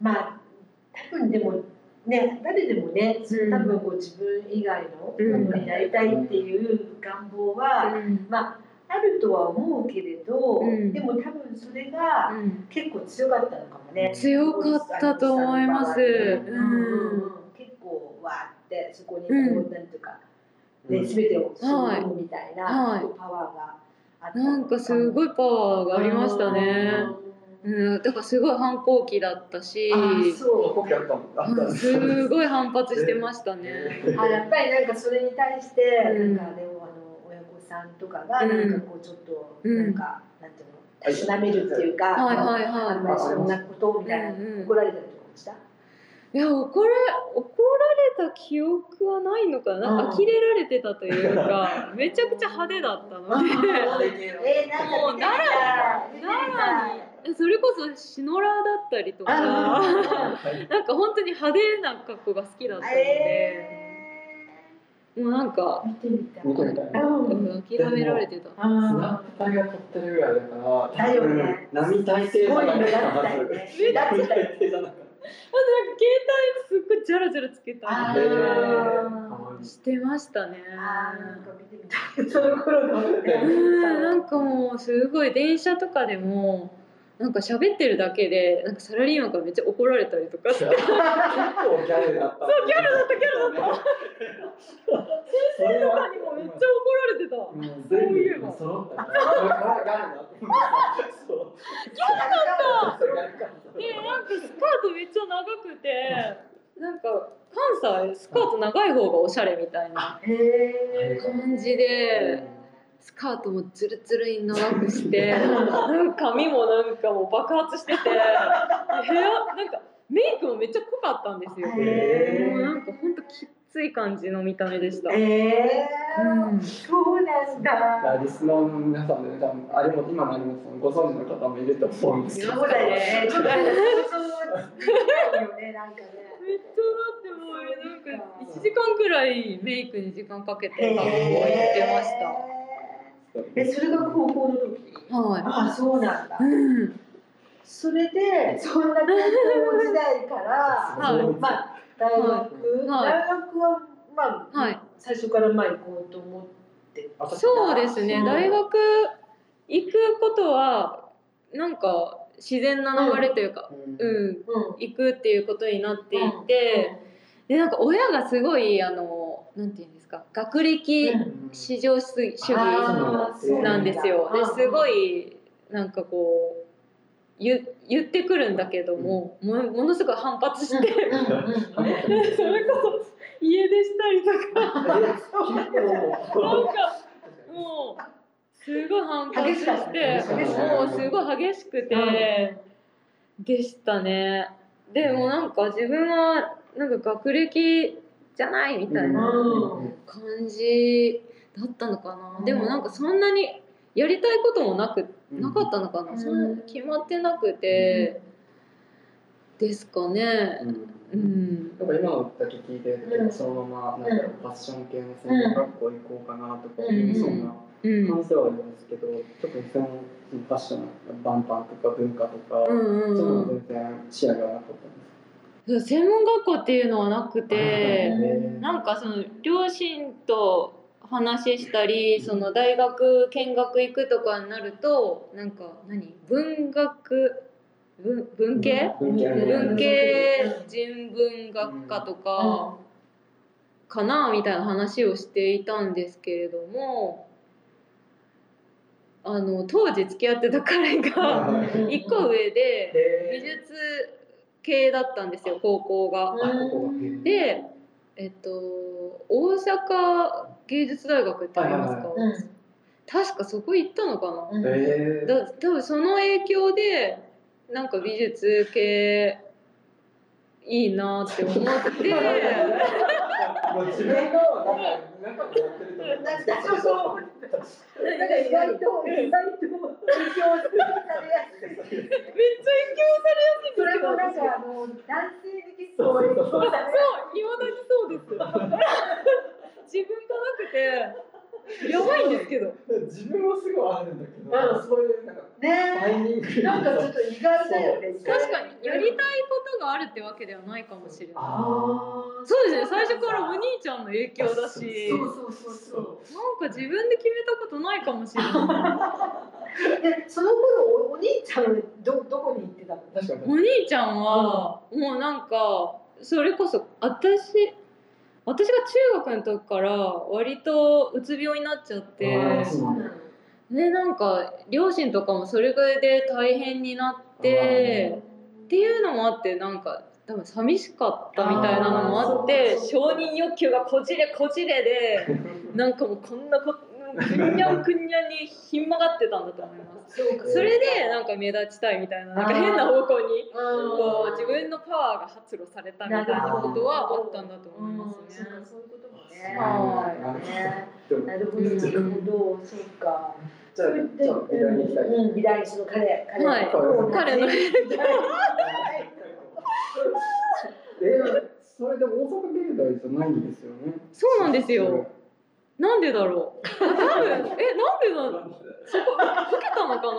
[SPEAKER 3] まあ多分でもね誰でもね
[SPEAKER 2] うん。
[SPEAKER 3] 多分こう自分以外の
[SPEAKER 2] うん。
[SPEAKER 3] ものになりたいっていう願望は、
[SPEAKER 2] うん。
[SPEAKER 3] まああるとは思うけれど、
[SPEAKER 2] うん。
[SPEAKER 3] でも多分それが
[SPEAKER 2] うん。
[SPEAKER 3] 結構強かったのかもね。
[SPEAKER 2] 強かったと思います。
[SPEAKER 3] 結構わーってそこにこう、
[SPEAKER 2] うん。
[SPEAKER 3] なんていうかね
[SPEAKER 4] うん。
[SPEAKER 3] 全てを吸い込むみたいな、
[SPEAKER 2] はい。
[SPEAKER 3] パワーがあった
[SPEAKER 2] なんかすごいパワーがありましたね。うん、だからすごい反抗期だったし、すごい反発してましたね。
[SPEAKER 3] あやっぱりなんかそれに対して、
[SPEAKER 2] うん
[SPEAKER 3] なんかでもあの親御さんとかが
[SPEAKER 2] うん
[SPEAKER 3] なんかこうちょっと
[SPEAKER 2] うん
[SPEAKER 3] なんか、なんていうのたしなめるっていうか、
[SPEAKER 2] はいはい
[SPEAKER 3] あ
[SPEAKER 2] は
[SPEAKER 3] んまりそんなことみたいな、
[SPEAKER 2] うんうん
[SPEAKER 3] 怒られたりとかもした？
[SPEAKER 2] い。いや怒ら怒られた記憶はないのかな。なんか
[SPEAKER 3] うん
[SPEAKER 2] 呆れられてたというか、めちゃくちゃ派手だったので。
[SPEAKER 3] えー、なんか見てみたい見てみたい
[SPEAKER 2] えそれこそシノラーだったりとか、
[SPEAKER 3] あ
[SPEAKER 2] なんか本当に派手な格好が好きだったので、
[SPEAKER 3] え
[SPEAKER 2] もうなんか
[SPEAKER 3] ー、見てみたい。
[SPEAKER 4] 見てみたい
[SPEAKER 3] うん
[SPEAKER 2] うん諦められてた。
[SPEAKER 4] スナップ隊が撮ってるぐらいだから
[SPEAKER 3] だよね。
[SPEAKER 4] 大抵じゃなかった
[SPEAKER 3] すごい目立ったよね。
[SPEAKER 4] 並大抵じゃなかった
[SPEAKER 2] あとなんか携帯すっごいジャラジャラつけたしてましたね。
[SPEAKER 3] あーなんか見てみたい。その頃の。ね。
[SPEAKER 2] うんなんかもうすごい電車とかでもなんか喋ってるだけでなんかサラリーマンからめっちゃ怒られたりとかして。
[SPEAKER 4] 結構ギャルだったそう
[SPEAKER 2] ギャルだったギャルだった。
[SPEAKER 4] それは
[SPEAKER 2] とかにもめっちゃ怒られてた。そういえば
[SPEAKER 4] そうギャルだった。ギャルか
[SPEAKER 2] でなんかスカートめっちゃ長くてなんか関西スカート長い方がおしゃれみたいな感じでスカートもツルツルに長くして なんか髪もなんかもう爆発してて部屋なんかメイクもめっちゃ濃かったんですよ。もうなんかほんときっつい感じの見た目でした。
[SPEAKER 3] えー
[SPEAKER 2] うん
[SPEAKER 3] そうなんだ。
[SPEAKER 4] リスナーの皆さんでね、多分あれも今の有本さんご存知の方もいると思うんですけど。
[SPEAKER 3] そうだよね。ちょっとなんか想像よね、なんかね。
[SPEAKER 2] めっちゃだってもうなんか1時間くらいメイクに時間かけて学校行ってました。
[SPEAKER 3] え、それが高校の時？
[SPEAKER 2] はい。
[SPEAKER 3] あ、そうなんだ。
[SPEAKER 2] うん。
[SPEAKER 3] それで、そんな高校時代から、
[SPEAKER 2] はい
[SPEAKER 3] まあ、大学、
[SPEAKER 2] はい
[SPEAKER 3] 大学は、まあ、
[SPEAKER 2] はい
[SPEAKER 3] 最初からまあ行こうと思って。
[SPEAKER 2] そうですね。
[SPEAKER 3] うん
[SPEAKER 2] 大学行くことはなんか自然な流れというか、うん、
[SPEAKER 3] うん。
[SPEAKER 2] 行くっていうことになっていて、でなんか親がすごいあのなんていうんですか、学歴
[SPEAKER 3] うん。
[SPEAKER 2] 至上主義なんですよ。
[SPEAKER 3] うん
[SPEAKER 2] ですごいなんかこう言言ってくるんだけども、もものすごい反発して、それこそ家出したりとか。なんかもうすすごい反発
[SPEAKER 3] 激し
[SPEAKER 2] てもうすごい激しくて、でしたね。でもなんか自分はなんか学歴じゃないみたいな
[SPEAKER 3] うん。
[SPEAKER 2] 感じだったのかな、でもなんかそんなにやりたいこともなくなかったのかな、
[SPEAKER 3] うん。
[SPEAKER 2] そんな決まってなくて、ですかね。うん、
[SPEAKER 1] なん。か今のだけ聞いてるそのままなんかファッション系の専門学校行こうかなとかそうな
[SPEAKER 2] うん。
[SPEAKER 1] 感じではあるんですけど、特にそのファッションバンパンとか文化とか、
[SPEAKER 2] うん。
[SPEAKER 1] そういうの全然視野がなかったんです
[SPEAKER 2] 専門学校っていうのはなくてなんかその両親と話したりその大学見学行くとかになるとなんか何？文学？文文系？
[SPEAKER 1] 文系。
[SPEAKER 2] 人文学科とかかなみたいな話をしていたんですけれどもあの当時付き合ってた彼が一個上で美
[SPEAKER 1] へ
[SPEAKER 2] 術系だったんですよ高校が。で、えっと、大阪芸術大学ってありますか、
[SPEAKER 1] はい
[SPEAKER 2] 確かそこ行ったのかな、
[SPEAKER 1] へー。
[SPEAKER 2] だ多分その影響でなんか美術系いいなって思って。
[SPEAKER 1] 自分がなんか中でやってると思う。
[SPEAKER 3] なんかそうそう。なんか意外と意外と影響されやすい
[SPEAKER 2] めっちゃ影響されやすい
[SPEAKER 3] それもなんかあの男性に結構影響されや
[SPEAKER 2] そういまだにそうです自分がなくて やばいんですけど。
[SPEAKER 1] 自分もすごいあるんだけど、
[SPEAKER 3] うん。
[SPEAKER 1] そういうなんか
[SPEAKER 3] すね
[SPEAKER 1] タイミング
[SPEAKER 3] なんかちょっと意外だよね。
[SPEAKER 2] 確かにやりたいことがあるってわけではないかもしれない。
[SPEAKER 1] あ
[SPEAKER 2] そうですね最初からお兄ちゃんの影響だし。
[SPEAKER 3] そうそうそうそう。
[SPEAKER 2] なんか自分で決めたことないかもしれない。
[SPEAKER 3] でその頃おお兄ちゃんどどこに行ってたの？
[SPEAKER 1] ー確かに。
[SPEAKER 2] お兄ちゃんはもうなんかそれこそ私私が中学の時から割とうつ病になっちゃってでなんか両親とかもそれぐらいで大変になってっていうのもあってなんか多分寂しかったみたいなのもあって承認欲求がこじれこじれで なんかもうこんなこくんにゃんくんにゃんにひん曲がってたんだと思います。
[SPEAKER 3] そうか
[SPEAKER 2] それでなんか目立ちたいみたいななんか変な方向にこう自分のパワーが発露されたみたいなことはあったんだと思いますね。
[SPEAKER 3] そういうこともねなるほどなるほどそうか
[SPEAKER 1] じゃあじゃあ美大に行きたい、
[SPEAKER 3] うん美大その彼彼
[SPEAKER 2] はい
[SPEAKER 3] と
[SPEAKER 2] 彼の
[SPEAKER 1] えそれで大阪芸大じゃないんですよね
[SPEAKER 2] そうなんですよ。なんでだろう？多分。えなんでだそこ受けたのかな？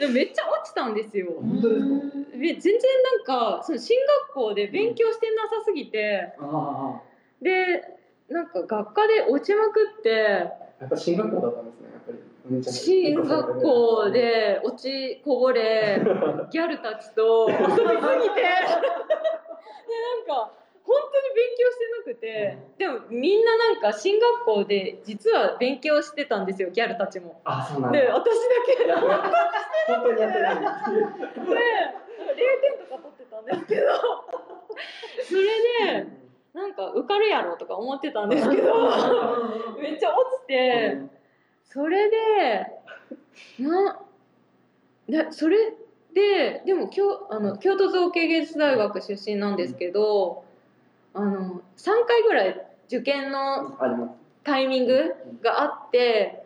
[SPEAKER 2] でもめっちゃ落ちたんですよ。
[SPEAKER 1] 本当ですか？
[SPEAKER 2] え全然なんかその進学校で勉強してなさすぎて、
[SPEAKER 1] あ
[SPEAKER 2] でなんか学科で落ちまくって。
[SPEAKER 1] あやっぱ進学校だったんですねやっぱり。
[SPEAKER 2] 進学校で落ちこぼれ ギャルたちと遊びすぎて。でなんか本当に勉強してなくてでもみんななんか進学校で実は勉強してたんですよギャルたちも。
[SPEAKER 1] あそうなんだ。
[SPEAKER 2] で私だけ。
[SPEAKER 1] 本当にやってない。
[SPEAKER 2] で0点とか取ってたんですけど。それでなんか受かるやろとか思ってたんですけど。めっちゃ落ちて。それでなでそれででも京あの京都造形芸術大学出身なんですけどあの3回ぐらい受験のタイミングがあって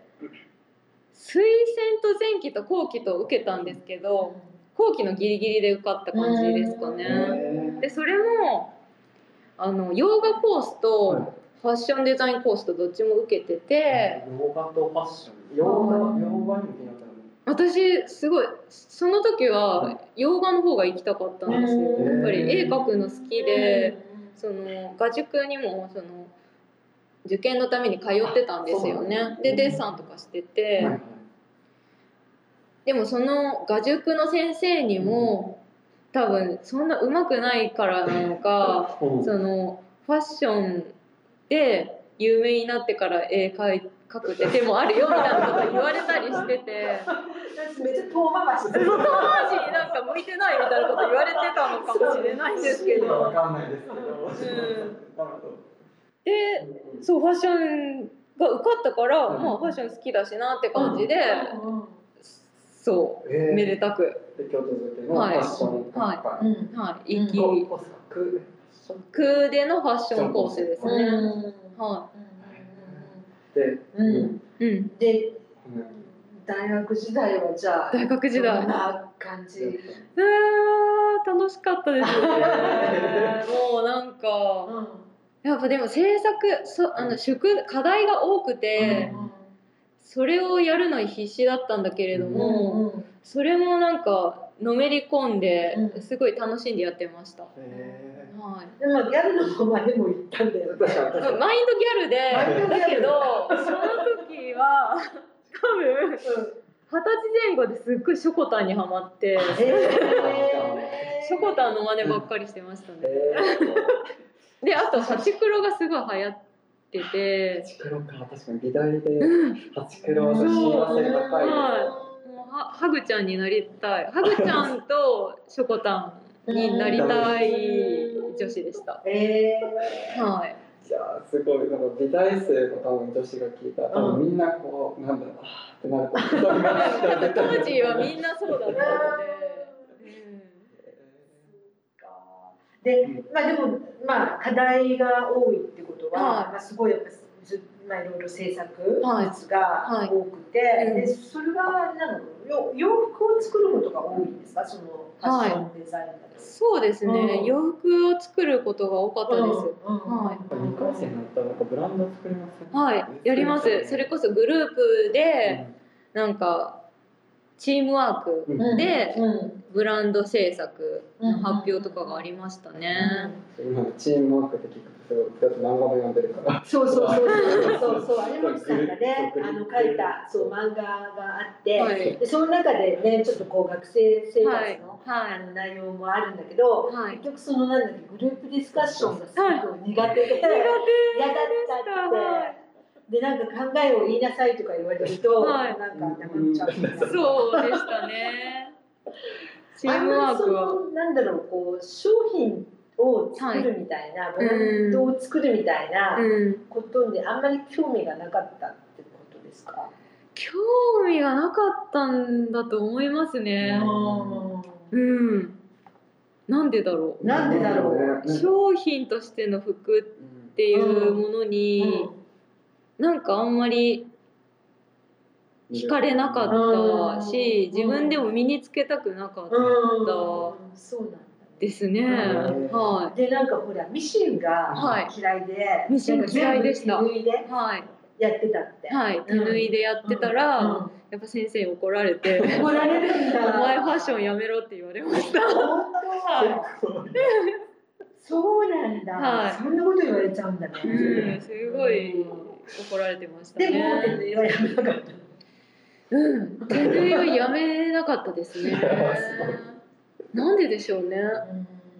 [SPEAKER 2] 推薦と前期と後期と受けたんですけど後期のギリギリで受かった感じですかね。
[SPEAKER 1] へ
[SPEAKER 2] でそれもあの洋画コースと
[SPEAKER 1] はい。
[SPEAKER 2] ファッションデザインコースとどっちも受けてて
[SPEAKER 1] 洋画とファッション。洋画洋画
[SPEAKER 2] 私すごいその時は洋画の方が行きたかったんですよ。
[SPEAKER 3] うん
[SPEAKER 2] やっぱり絵描くの好きでその画塾にもその受験のために通ってたんですよね。でデッサンとかしてて。でもその画塾の先生にも多分そんな上手くないからなのか
[SPEAKER 1] うん。
[SPEAKER 2] そのファッションで有名になってから絵描い描くって手もあるよみたいなこと言われたりしてて。
[SPEAKER 3] めっちゃ遠回ししてる
[SPEAKER 2] 当時なんか向いてないみたいなこと言われてたのかもしれないんですけ
[SPEAKER 1] 今わ
[SPEAKER 2] ど
[SPEAKER 1] かんないです。けど、
[SPEAKER 2] でそうファッションが受かったから、
[SPEAKER 4] うん。
[SPEAKER 2] まあファッション好きだしなって感じで、
[SPEAKER 3] うん。
[SPEAKER 2] そう
[SPEAKER 4] えー。
[SPEAKER 2] めでたく、
[SPEAKER 4] で京都漬けのファッション
[SPEAKER 2] はい。
[SPEAKER 4] は
[SPEAKER 3] うん。
[SPEAKER 2] はい、
[SPEAKER 3] うん。
[SPEAKER 2] 行き、
[SPEAKER 4] い。おそらく
[SPEAKER 2] 空でのファッションコースですね。
[SPEAKER 3] うん
[SPEAKER 2] は
[SPEAKER 4] で、
[SPEAKER 3] うん。
[SPEAKER 2] い、うん、
[SPEAKER 3] で
[SPEAKER 4] うん。
[SPEAKER 3] 大学時代はじゃあ
[SPEAKER 2] 大学時代。
[SPEAKER 3] どんな感じ？
[SPEAKER 2] うわー楽しかったです。ね。もうなんか。やっぱでも制作そあの宿課題が多くて、それをやるのに必死だったんだけれども、それもなんかのめり込んで
[SPEAKER 3] うん。
[SPEAKER 2] すごい楽しんでやってました、
[SPEAKER 4] へ
[SPEAKER 2] はい。
[SPEAKER 3] でもギャルの方までも行ったんだよ。
[SPEAKER 2] マインドギャルで
[SPEAKER 3] マインドギャル
[SPEAKER 2] だけどその時は多分二十歳前後ですっごいショコタンにはまって
[SPEAKER 3] へ
[SPEAKER 2] ショコタンの真似ばっかりしてましたね。
[SPEAKER 4] え
[SPEAKER 2] であとハチクロがすごい流行って
[SPEAKER 4] ー、
[SPEAKER 2] て。
[SPEAKER 4] ハチクロか確かに美大で
[SPEAKER 2] うん。
[SPEAKER 4] ハチクロは親和性高い
[SPEAKER 2] はハグちゃんになりたい。ハグちゃんとショコタンになりたい女子でした。
[SPEAKER 3] え
[SPEAKER 2] はい。
[SPEAKER 4] いやーすごいなんか美大生の多分女子が聞いたら多分みんなこうなんだろうあーってなると思う。
[SPEAKER 2] 当時はみんなそうだったの で、
[SPEAKER 3] でまあでもまあ課題が多いってことは、
[SPEAKER 2] はい。
[SPEAKER 3] まあ、すごいやっぱずまあいろいろ制作
[SPEAKER 2] はい。
[SPEAKER 3] 物が多くて、
[SPEAKER 2] はいうん。
[SPEAKER 3] でそれはあれなの？よ洋服を作ることが多いんですか？そのファッションデザインだと。
[SPEAKER 2] そうですね、
[SPEAKER 3] うん。
[SPEAKER 2] 洋服を作ることが多かったです、
[SPEAKER 3] うん
[SPEAKER 2] はい。
[SPEAKER 4] 二回戦になったらなんかブランド作りません
[SPEAKER 2] はい。やります。それこそグループでなんかチームワーク
[SPEAKER 3] うん。
[SPEAKER 2] で
[SPEAKER 3] うん
[SPEAKER 2] ブランド制作の発表とかがありましたね、
[SPEAKER 4] 今のチームワークって聞くとだって漫画も読んでるから。
[SPEAKER 3] そうそうそうそうそうそう有本さんがね。あの書いたそう漫画があって、
[SPEAKER 2] はい。
[SPEAKER 3] でその中でねちょっとこう学生生活の,、
[SPEAKER 2] はい。
[SPEAKER 3] あの内容もあるんだけど、
[SPEAKER 2] はい。
[SPEAKER 3] 結局そのなんだっけグループディスカッションがすごく苦手で、嫌だったって。でなんか考えを言いなさいとか言われると、
[SPEAKER 2] はい
[SPEAKER 3] なんか黙っちゃう。
[SPEAKER 2] そうでしたねチームワーク
[SPEAKER 3] あんま
[SPEAKER 2] は
[SPEAKER 3] りそのなんだろうこう商品を作るみたいな、ブランドを作るみたいな
[SPEAKER 2] うん。
[SPEAKER 3] ことにあんまり興味がなかったってことですか？
[SPEAKER 2] 興味がなかったんだと思いますね。うん。なんでだろう。
[SPEAKER 3] なんでだろう？
[SPEAKER 2] 商品としての服っていうものに、なんかあんまり惹かれなかったし、
[SPEAKER 3] うん
[SPEAKER 2] 自分でも身につけたくなかった。ですね。
[SPEAKER 4] うん
[SPEAKER 2] は
[SPEAKER 3] でなんかほらミシンが
[SPEAKER 2] はい
[SPEAKER 3] 嫌いで、
[SPEAKER 2] ミシン嫌いでしたはい、
[SPEAKER 3] やってたって。
[SPEAKER 2] はい、手縫いでやってたら、
[SPEAKER 3] うん
[SPEAKER 2] やっぱ先生に怒られて。
[SPEAKER 3] 怒られるんだ。
[SPEAKER 2] お前ファッションやめろって言われました。
[SPEAKER 3] 本当？
[SPEAKER 2] は
[SPEAKER 3] そうなんだ、
[SPEAKER 2] はい
[SPEAKER 3] そんなこと言われちゃうんだね。
[SPEAKER 2] うん、すごい怒られてました
[SPEAKER 3] でもいはやめなかった。
[SPEAKER 2] うん、手縫いをやめなかったですね。なんででしょうね。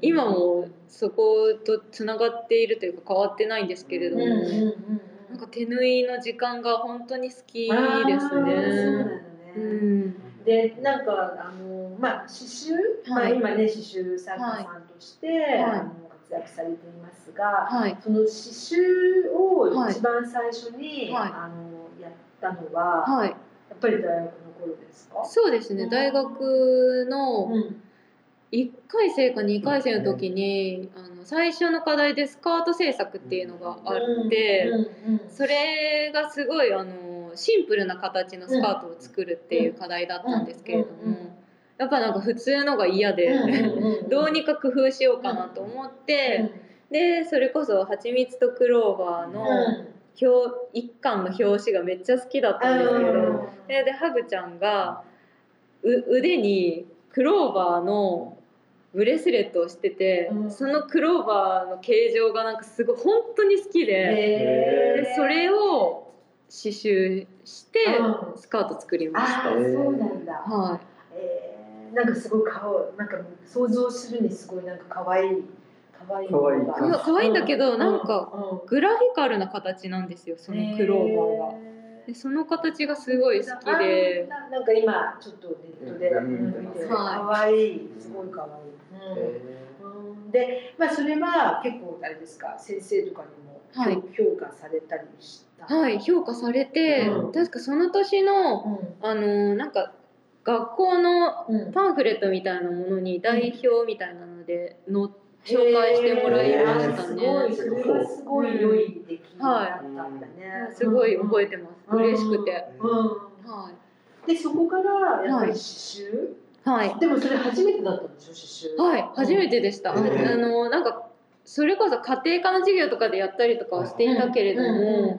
[SPEAKER 2] 今もそことつながっているというか変わってないんですけれども、
[SPEAKER 3] うんうんうんうん
[SPEAKER 2] なんか手縫いの時間が本当に好きです
[SPEAKER 3] あーそうな
[SPEAKER 2] ね。うん、
[SPEAKER 3] でなんかあのまあ刺繍、まあ
[SPEAKER 2] はい
[SPEAKER 3] 今ね刺繍作家さんとして、あの活躍されていますが、
[SPEAKER 2] はい、
[SPEAKER 3] その刺繍を
[SPEAKER 2] はい。
[SPEAKER 3] 一番最初に、
[SPEAKER 2] はい。
[SPEAKER 3] あのやったのは、
[SPEAKER 2] はい、
[SPEAKER 3] やっぱり大学の頃ですか？
[SPEAKER 2] そうですね。大学の
[SPEAKER 3] うん。
[SPEAKER 2] 1回生か2回生の時に、あの最初の課題でスカート制作っていうのがあって、それがすごいあのシンプルな形のスカートを作るっていう課題だったんですけれども、やっぱなんか普通のが嫌で、どうにか工夫しようかなと思って、でそれこそ「はちみつとクローバー」の表一巻の表紙がめっちゃ好きだったんですけど、ででハグちゃんがう腕にクローバーのブレスレットをしてて、
[SPEAKER 3] うん。
[SPEAKER 2] そのクローバーの形状がなんかすごい本当に好きで,、
[SPEAKER 3] へ
[SPEAKER 2] でそれを刺繍して
[SPEAKER 3] うん。
[SPEAKER 2] スカート作りました。
[SPEAKER 3] ああそうなんだ。
[SPEAKER 2] は
[SPEAKER 3] えー。なんかすごい顔なんか想像するにすごいなんか可愛い可愛い
[SPEAKER 4] 可愛い
[SPEAKER 2] い、いや可愛いんだけど、なんか
[SPEAKER 3] うん。
[SPEAKER 2] グラフィカルな形なんですよそのクロー。バーが。でその形がすごい好きで。
[SPEAKER 3] あななんか今ちょっとネットで
[SPEAKER 4] うん。
[SPEAKER 3] 見て
[SPEAKER 2] はい。
[SPEAKER 3] 可愛いすごい可愛い。うん。で、まあ、それは結構あれですか先生とかにも
[SPEAKER 2] はい。
[SPEAKER 3] 評価されたりした？
[SPEAKER 2] はい評価されて、
[SPEAKER 3] うん。
[SPEAKER 2] 確かその年のあのなんか学校の
[SPEAKER 3] うん。うん
[SPEAKER 2] パンフレットみたいなものに代表みたいなのでの紹介してもらいました
[SPEAKER 3] すご
[SPEAKER 2] ね
[SPEAKER 3] い、。それはすごい良い出来だったんだね。
[SPEAKER 2] すごい覚えてます。
[SPEAKER 3] うん
[SPEAKER 2] 嬉しくて。
[SPEAKER 3] うん。
[SPEAKER 2] は
[SPEAKER 3] で、そこからやっぱり刺繍、
[SPEAKER 2] い。はい。
[SPEAKER 3] でもそれ初めてだったんでしょ、刺繍。
[SPEAKER 2] はい。初めてでした。あの、なんか、それこそ家庭科の授業とかでやったりとかはしていたけれども、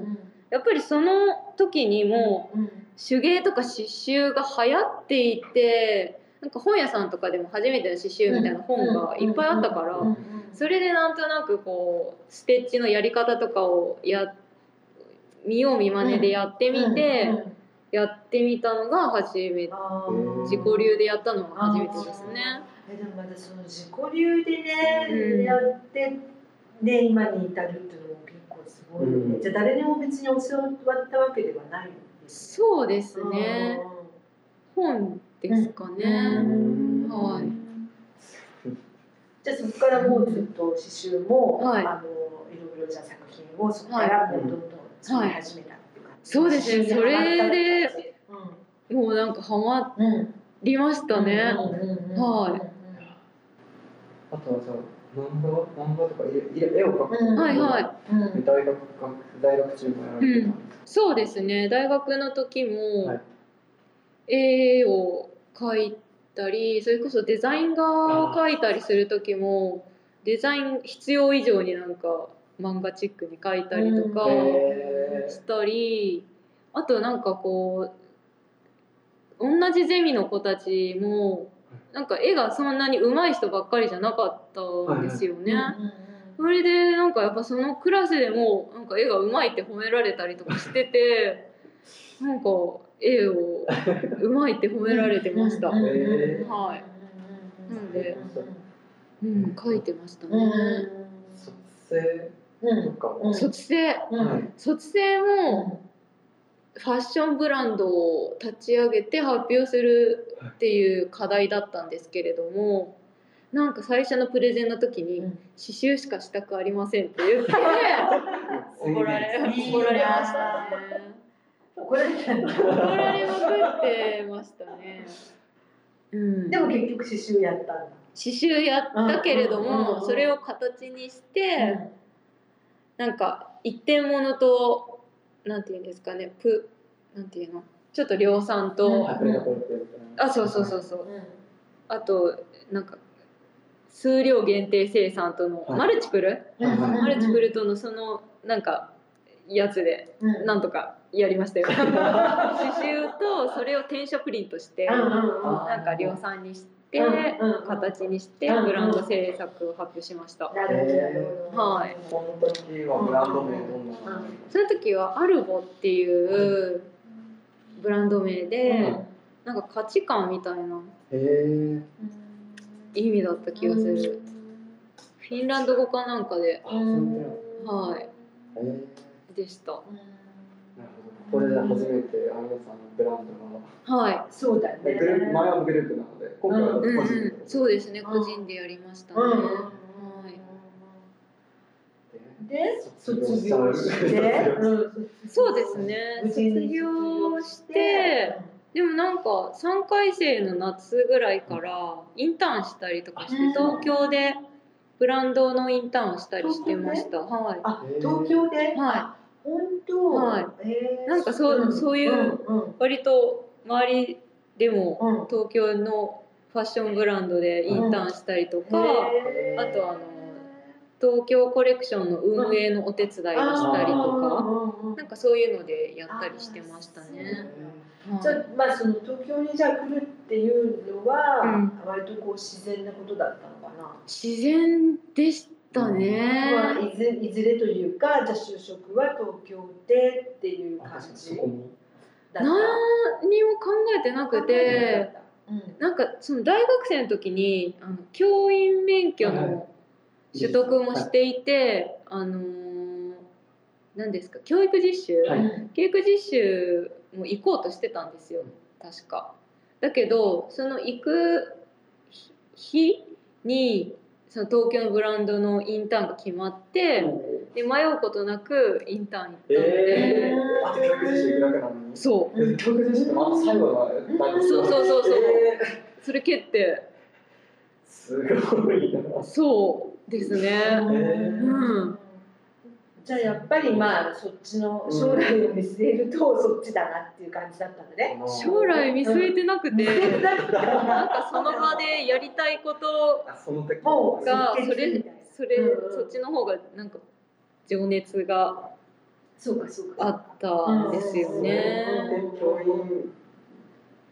[SPEAKER 2] やっぱりその時にも
[SPEAKER 3] うんうん
[SPEAKER 2] 手芸とか刺繍が流行っていて、なんか本屋さんとかでも初めての刺繍みたいな本がいっぱいあったから、それでなんとなくこうステッチのやり方とかをや見よう見まねでやってみて、やってみたのが初めて。自己流でやったのが初めてですね。
[SPEAKER 3] えでもまだその自己流でね、
[SPEAKER 2] うん。
[SPEAKER 3] やってね今に至るっていうのも結構すごいよね、
[SPEAKER 4] うん。
[SPEAKER 3] じゃあ誰にも別に教わったわけではない
[SPEAKER 2] そうですね。本ですかね。
[SPEAKER 3] うん。
[SPEAKER 2] はい。
[SPEAKER 3] じゃあそこからもうずっと刺繍も、
[SPEAKER 2] はい。
[SPEAKER 3] あのいろいろじゃあ作品をそこからもうどんどん作り始めたっていう感じ、
[SPEAKER 2] そうですね。
[SPEAKER 3] 刺繍にハマったって感じ
[SPEAKER 2] もうなんかハマ
[SPEAKER 3] うんうん
[SPEAKER 2] りましたね。
[SPEAKER 3] うんうんうんうん
[SPEAKER 2] はい。
[SPEAKER 4] あとはじゃあ漫画漫画とか絵を描く。
[SPEAKER 3] うん
[SPEAKER 2] はいはい。
[SPEAKER 3] うん
[SPEAKER 4] 大学大学中もやられてたんですか、
[SPEAKER 2] そうですね。大学の時も
[SPEAKER 4] はい。
[SPEAKER 2] 絵を描いたり、それこそデザイン画を描いたりする時もデザイン必要以上になんか漫画チックに描いたりとか。したりあとなんかこう同じゼミの子たちもなんか絵がそんなに上手い人ばっかりじゃなかったんですよね。それでなんかやっぱそのクラスでもなんか絵が上手いって褒められたりとかしててなんか絵を上手いって褒められてました。はい。なんで。うん、描いてましたね。
[SPEAKER 4] 卒生
[SPEAKER 2] 卒生。卒生もファッションブランドを立ち上げて発表するっていう課題だったんですけれどもなんか最初のプレゼンの時に
[SPEAKER 3] うん。
[SPEAKER 2] 刺繍しかしたくありませんって言って 怒られ怒られましたね
[SPEAKER 3] 怒られたんだ
[SPEAKER 2] 怒られまくってましたね、うん、
[SPEAKER 3] でも結局刺繍やったんだ。
[SPEAKER 2] 刺繍やったけれど
[SPEAKER 3] うんうんうんうん。
[SPEAKER 2] もそれを形にしてなんか一点物となんていうんですかねプなんていうの？ちょっと量産と、
[SPEAKER 3] うん。
[SPEAKER 2] あそうそうそうそう。
[SPEAKER 3] うん。
[SPEAKER 2] あとなんか数量限定生産との、
[SPEAKER 4] はい。
[SPEAKER 2] マルチプル、
[SPEAKER 3] うん。うん
[SPEAKER 2] マルチプルとのそのなんかやつで
[SPEAKER 3] うん。
[SPEAKER 2] なんとかやりましたよ。刺繍とそれを転写プリントして、なんか量産にして、
[SPEAKER 3] うんうん
[SPEAKER 2] 形にしてブランド制作を発表しました、
[SPEAKER 3] なるほど。なるほど
[SPEAKER 2] はい。
[SPEAKER 4] この時はブランド名どんな
[SPEAKER 2] その時はアルボっていうブランド名で、なんか価値観みたいな意味だった気がする、フィンランド語かなんかで。はい。でした
[SPEAKER 4] これで初めてアンナさんのブランドが。
[SPEAKER 2] はい。
[SPEAKER 3] そうだね。
[SPEAKER 4] でグループ前はグループなので今回は個
[SPEAKER 2] うん。
[SPEAKER 4] 人で。
[SPEAKER 2] うん、そうですね個人でやりましたね、
[SPEAKER 3] うん。うん
[SPEAKER 2] はい。
[SPEAKER 3] で卒
[SPEAKER 4] 卒
[SPEAKER 3] 業
[SPEAKER 4] 業
[SPEAKER 3] し
[SPEAKER 4] して
[SPEAKER 3] て
[SPEAKER 2] そうですね。卒業して。でもなんか3回生の夏ぐらいからインターンしたりとかして
[SPEAKER 3] うん。
[SPEAKER 2] 東京でブランドのインターンしたりしてました。はい。
[SPEAKER 3] あ東京で？
[SPEAKER 2] は
[SPEAKER 3] 本当？
[SPEAKER 2] はい。
[SPEAKER 3] へー。
[SPEAKER 2] なんかそうそういう
[SPEAKER 3] うんうん。
[SPEAKER 2] 割と周りでも
[SPEAKER 3] うん。
[SPEAKER 2] 東京のファッションブランドでインターンしたりとか、
[SPEAKER 3] へー。
[SPEAKER 2] あとあの東京コレクションの運営のお手伝いをしたりとか、
[SPEAKER 3] か
[SPEAKER 2] なんかそういうのでやったりしてましたね。
[SPEAKER 3] じゃあまあその東京にじゃあ来るっていうのは、
[SPEAKER 2] うん。
[SPEAKER 3] 割とこう自然なことだったのかな？
[SPEAKER 2] 自然でした
[SPEAKER 3] まあ
[SPEAKER 2] ね。
[SPEAKER 3] いずいずれというかじゃあ就職は東京でっていう感じ。
[SPEAKER 2] 何も考えてなくて、
[SPEAKER 3] うん
[SPEAKER 2] なんかその大学生の時にあの教員免許
[SPEAKER 4] はい
[SPEAKER 2] の取得もしていて、あのー何ですか教育実習、
[SPEAKER 4] はい
[SPEAKER 2] 教育実習も行こうとしてたんですよ確か。だけどその行く日にその東京のブランドのインターンが決まって、で迷うことなくインターン行ったので、
[SPEAKER 4] えー、あと教育実習行くだけなのに。
[SPEAKER 2] そう。
[SPEAKER 4] ってまた最後は大事
[SPEAKER 2] そうそうそうそう。
[SPEAKER 4] え
[SPEAKER 2] それ決定
[SPEAKER 4] ーすごいな。
[SPEAKER 2] そうですね。うん
[SPEAKER 3] じゃあやっぱりまあそっちの将来を見据えるとそっちだなっていう感じだったのね。
[SPEAKER 2] 将来見据えてなくて、
[SPEAKER 3] な
[SPEAKER 2] なんかその場でやりたいこと
[SPEAKER 4] あその時
[SPEAKER 3] もう
[SPEAKER 2] がそれそれ、
[SPEAKER 3] うん
[SPEAKER 2] そっちの方がなんか情熱が
[SPEAKER 3] そうかそうか。
[SPEAKER 2] あったんですよね。
[SPEAKER 4] 教員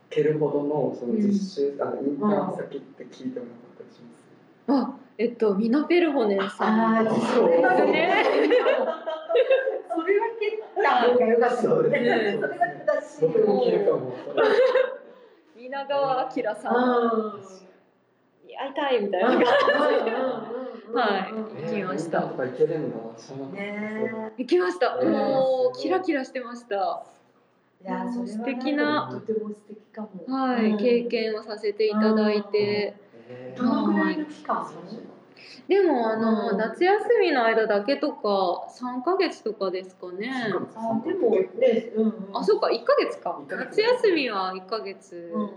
[SPEAKER 4] 蹴るほどのその実習、あのインターン先って聞いてもなかったりします？
[SPEAKER 2] あえっとミナペルホネンさ
[SPEAKER 3] ああ、
[SPEAKER 2] ん
[SPEAKER 3] それはね。
[SPEAKER 2] ね
[SPEAKER 3] それは蹴った方が良かった
[SPEAKER 4] そう
[SPEAKER 3] ね。
[SPEAKER 4] です
[SPEAKER 3] それが正しいよ。
[SPEAKER 4] 僕も蹴るかも。
[SPEAKER 2] 皆川明さん。会いたいみたいな。感じはい。行きました。
[SPEAKER 4] 行
[SPEAKER 2] きました。
[SPEAKER 4] えー
[SPEAKER 2] もうキラキラしてました。
[SPEAKER 3] いや、
[SPEAKER 2] 素敵な。
[SPEAKER 3] とても素敵かも。
[SPEAKER 2] はい、
[SPEAKER 3] うん。
[SPEAKER 2] 経験をさせていただいて。
[SPEAKER 4] え
[SPEAKER 3] どのぐらいの期間？
[SPEAKER 2] でもあの、
[SPEAKER 3] うん。
[SPEAKER 2] 夏休みの間だけとか3ヶ月とかですかね。
[SPEAKER 3] あ、でもね、うんうん。
[SPEAKER 2] あそうか1ヶ月か。夏休みは1ヶ月
[SPEAKER 3] うん。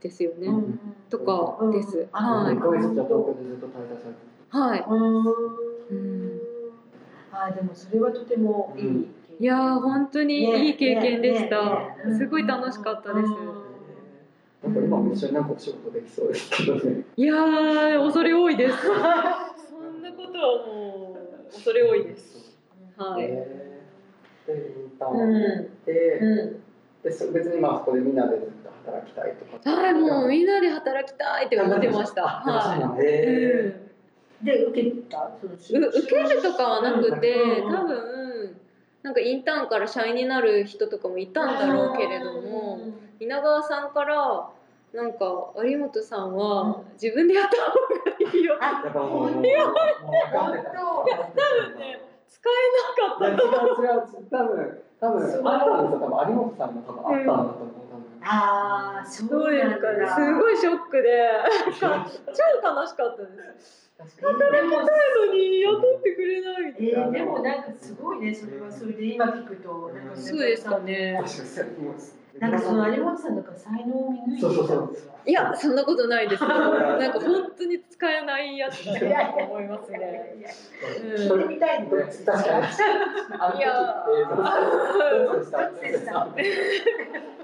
[SPEAKER 2] ですよね、
[SPEAKER 3] うん。
[SPEAKER 2] とかです、
[SPEAKER 3] うん。
[SPEAKER 2] はい。
[SPEAKER 4] 一ヶ月じゃ東京でずっと滞在されて
[SPEAKER 2] はい。
[SPEAKER 3] うん。
[SPEAKER 2] うん。
[SPEAKER 3] あでもそれはとてもいい。
[SPEAKER 2] いやー本当にいい経験でした、
[SPEAKER 3] ねねね。
[SPEAKER 2] すごい楽しかったです、
[SPEAKER 4] なんか今も一緒になんかお仕事できそうですけどね。
[SPEAKER 2] いやー恐れ多いです。そんなことはもう恐れ多いです。はい、
[SPEAKER 4] えーでインター
[SPEAKER 3] う
[SPEAKER 4] ン
[SPEAKER 3] ん。
[SPEAKER 4] で、
[SPEAKER 3] うん。
[SPEAKER 4] でそ別にまあそこでみんなでずっと働きたいとか。
[SPEAKER 2] はいもうみんなで働きたいって思ってました。はい、
[SPEAKER 4] へ
[SPEAKER 2] うん
[SPEAKER 3] で受けた？
[SPEAKER 2] 受けるとかはなくて
[SPEAKER 3] うん
[SPEAKER 2] 多分なんかインターンから社員になる人とかもいたんだろうけれども稲川さんからなんか有本さんは自分でやった方がいいよ
[SPEAKER 3] あ
[SPEAKER 4] ーやってた。
[SPEAKER 3] 当
[SPEAKER 4] 分かってた
[SPEAKER 2] 多分ね使えなかった
[SPEAKER 4] いや違う違う多分多分あったんですよ多分有本さんも多分あったんだと思う多分。
[SPEAKER 3] ああそう
[SPEAKER 2] どうですかねすごいショックで超楽しかったです
[SPEAKER 4] 確かに
[SPEAKER 3] でも
[SPEAKER 2] なのに雇ってくれないみたいな
[SPEAKER 3] えー、でもなんかすごいねそれはそれで今聞くとなんか
[SPEAKER 2] そうですかね
[SPEAKER 3] なんかその有本さんとか才能を見抜いて
[SPEAKER 4] そうそうそう。
[SPEAKER 2] いやそんなことないです。なんか本当に使えないやつだと思いますね。
[SPEAKER 3] 聞いてみたいの
[SPEAKER 4] 確かに。あの時
[SPEAKER 2] いや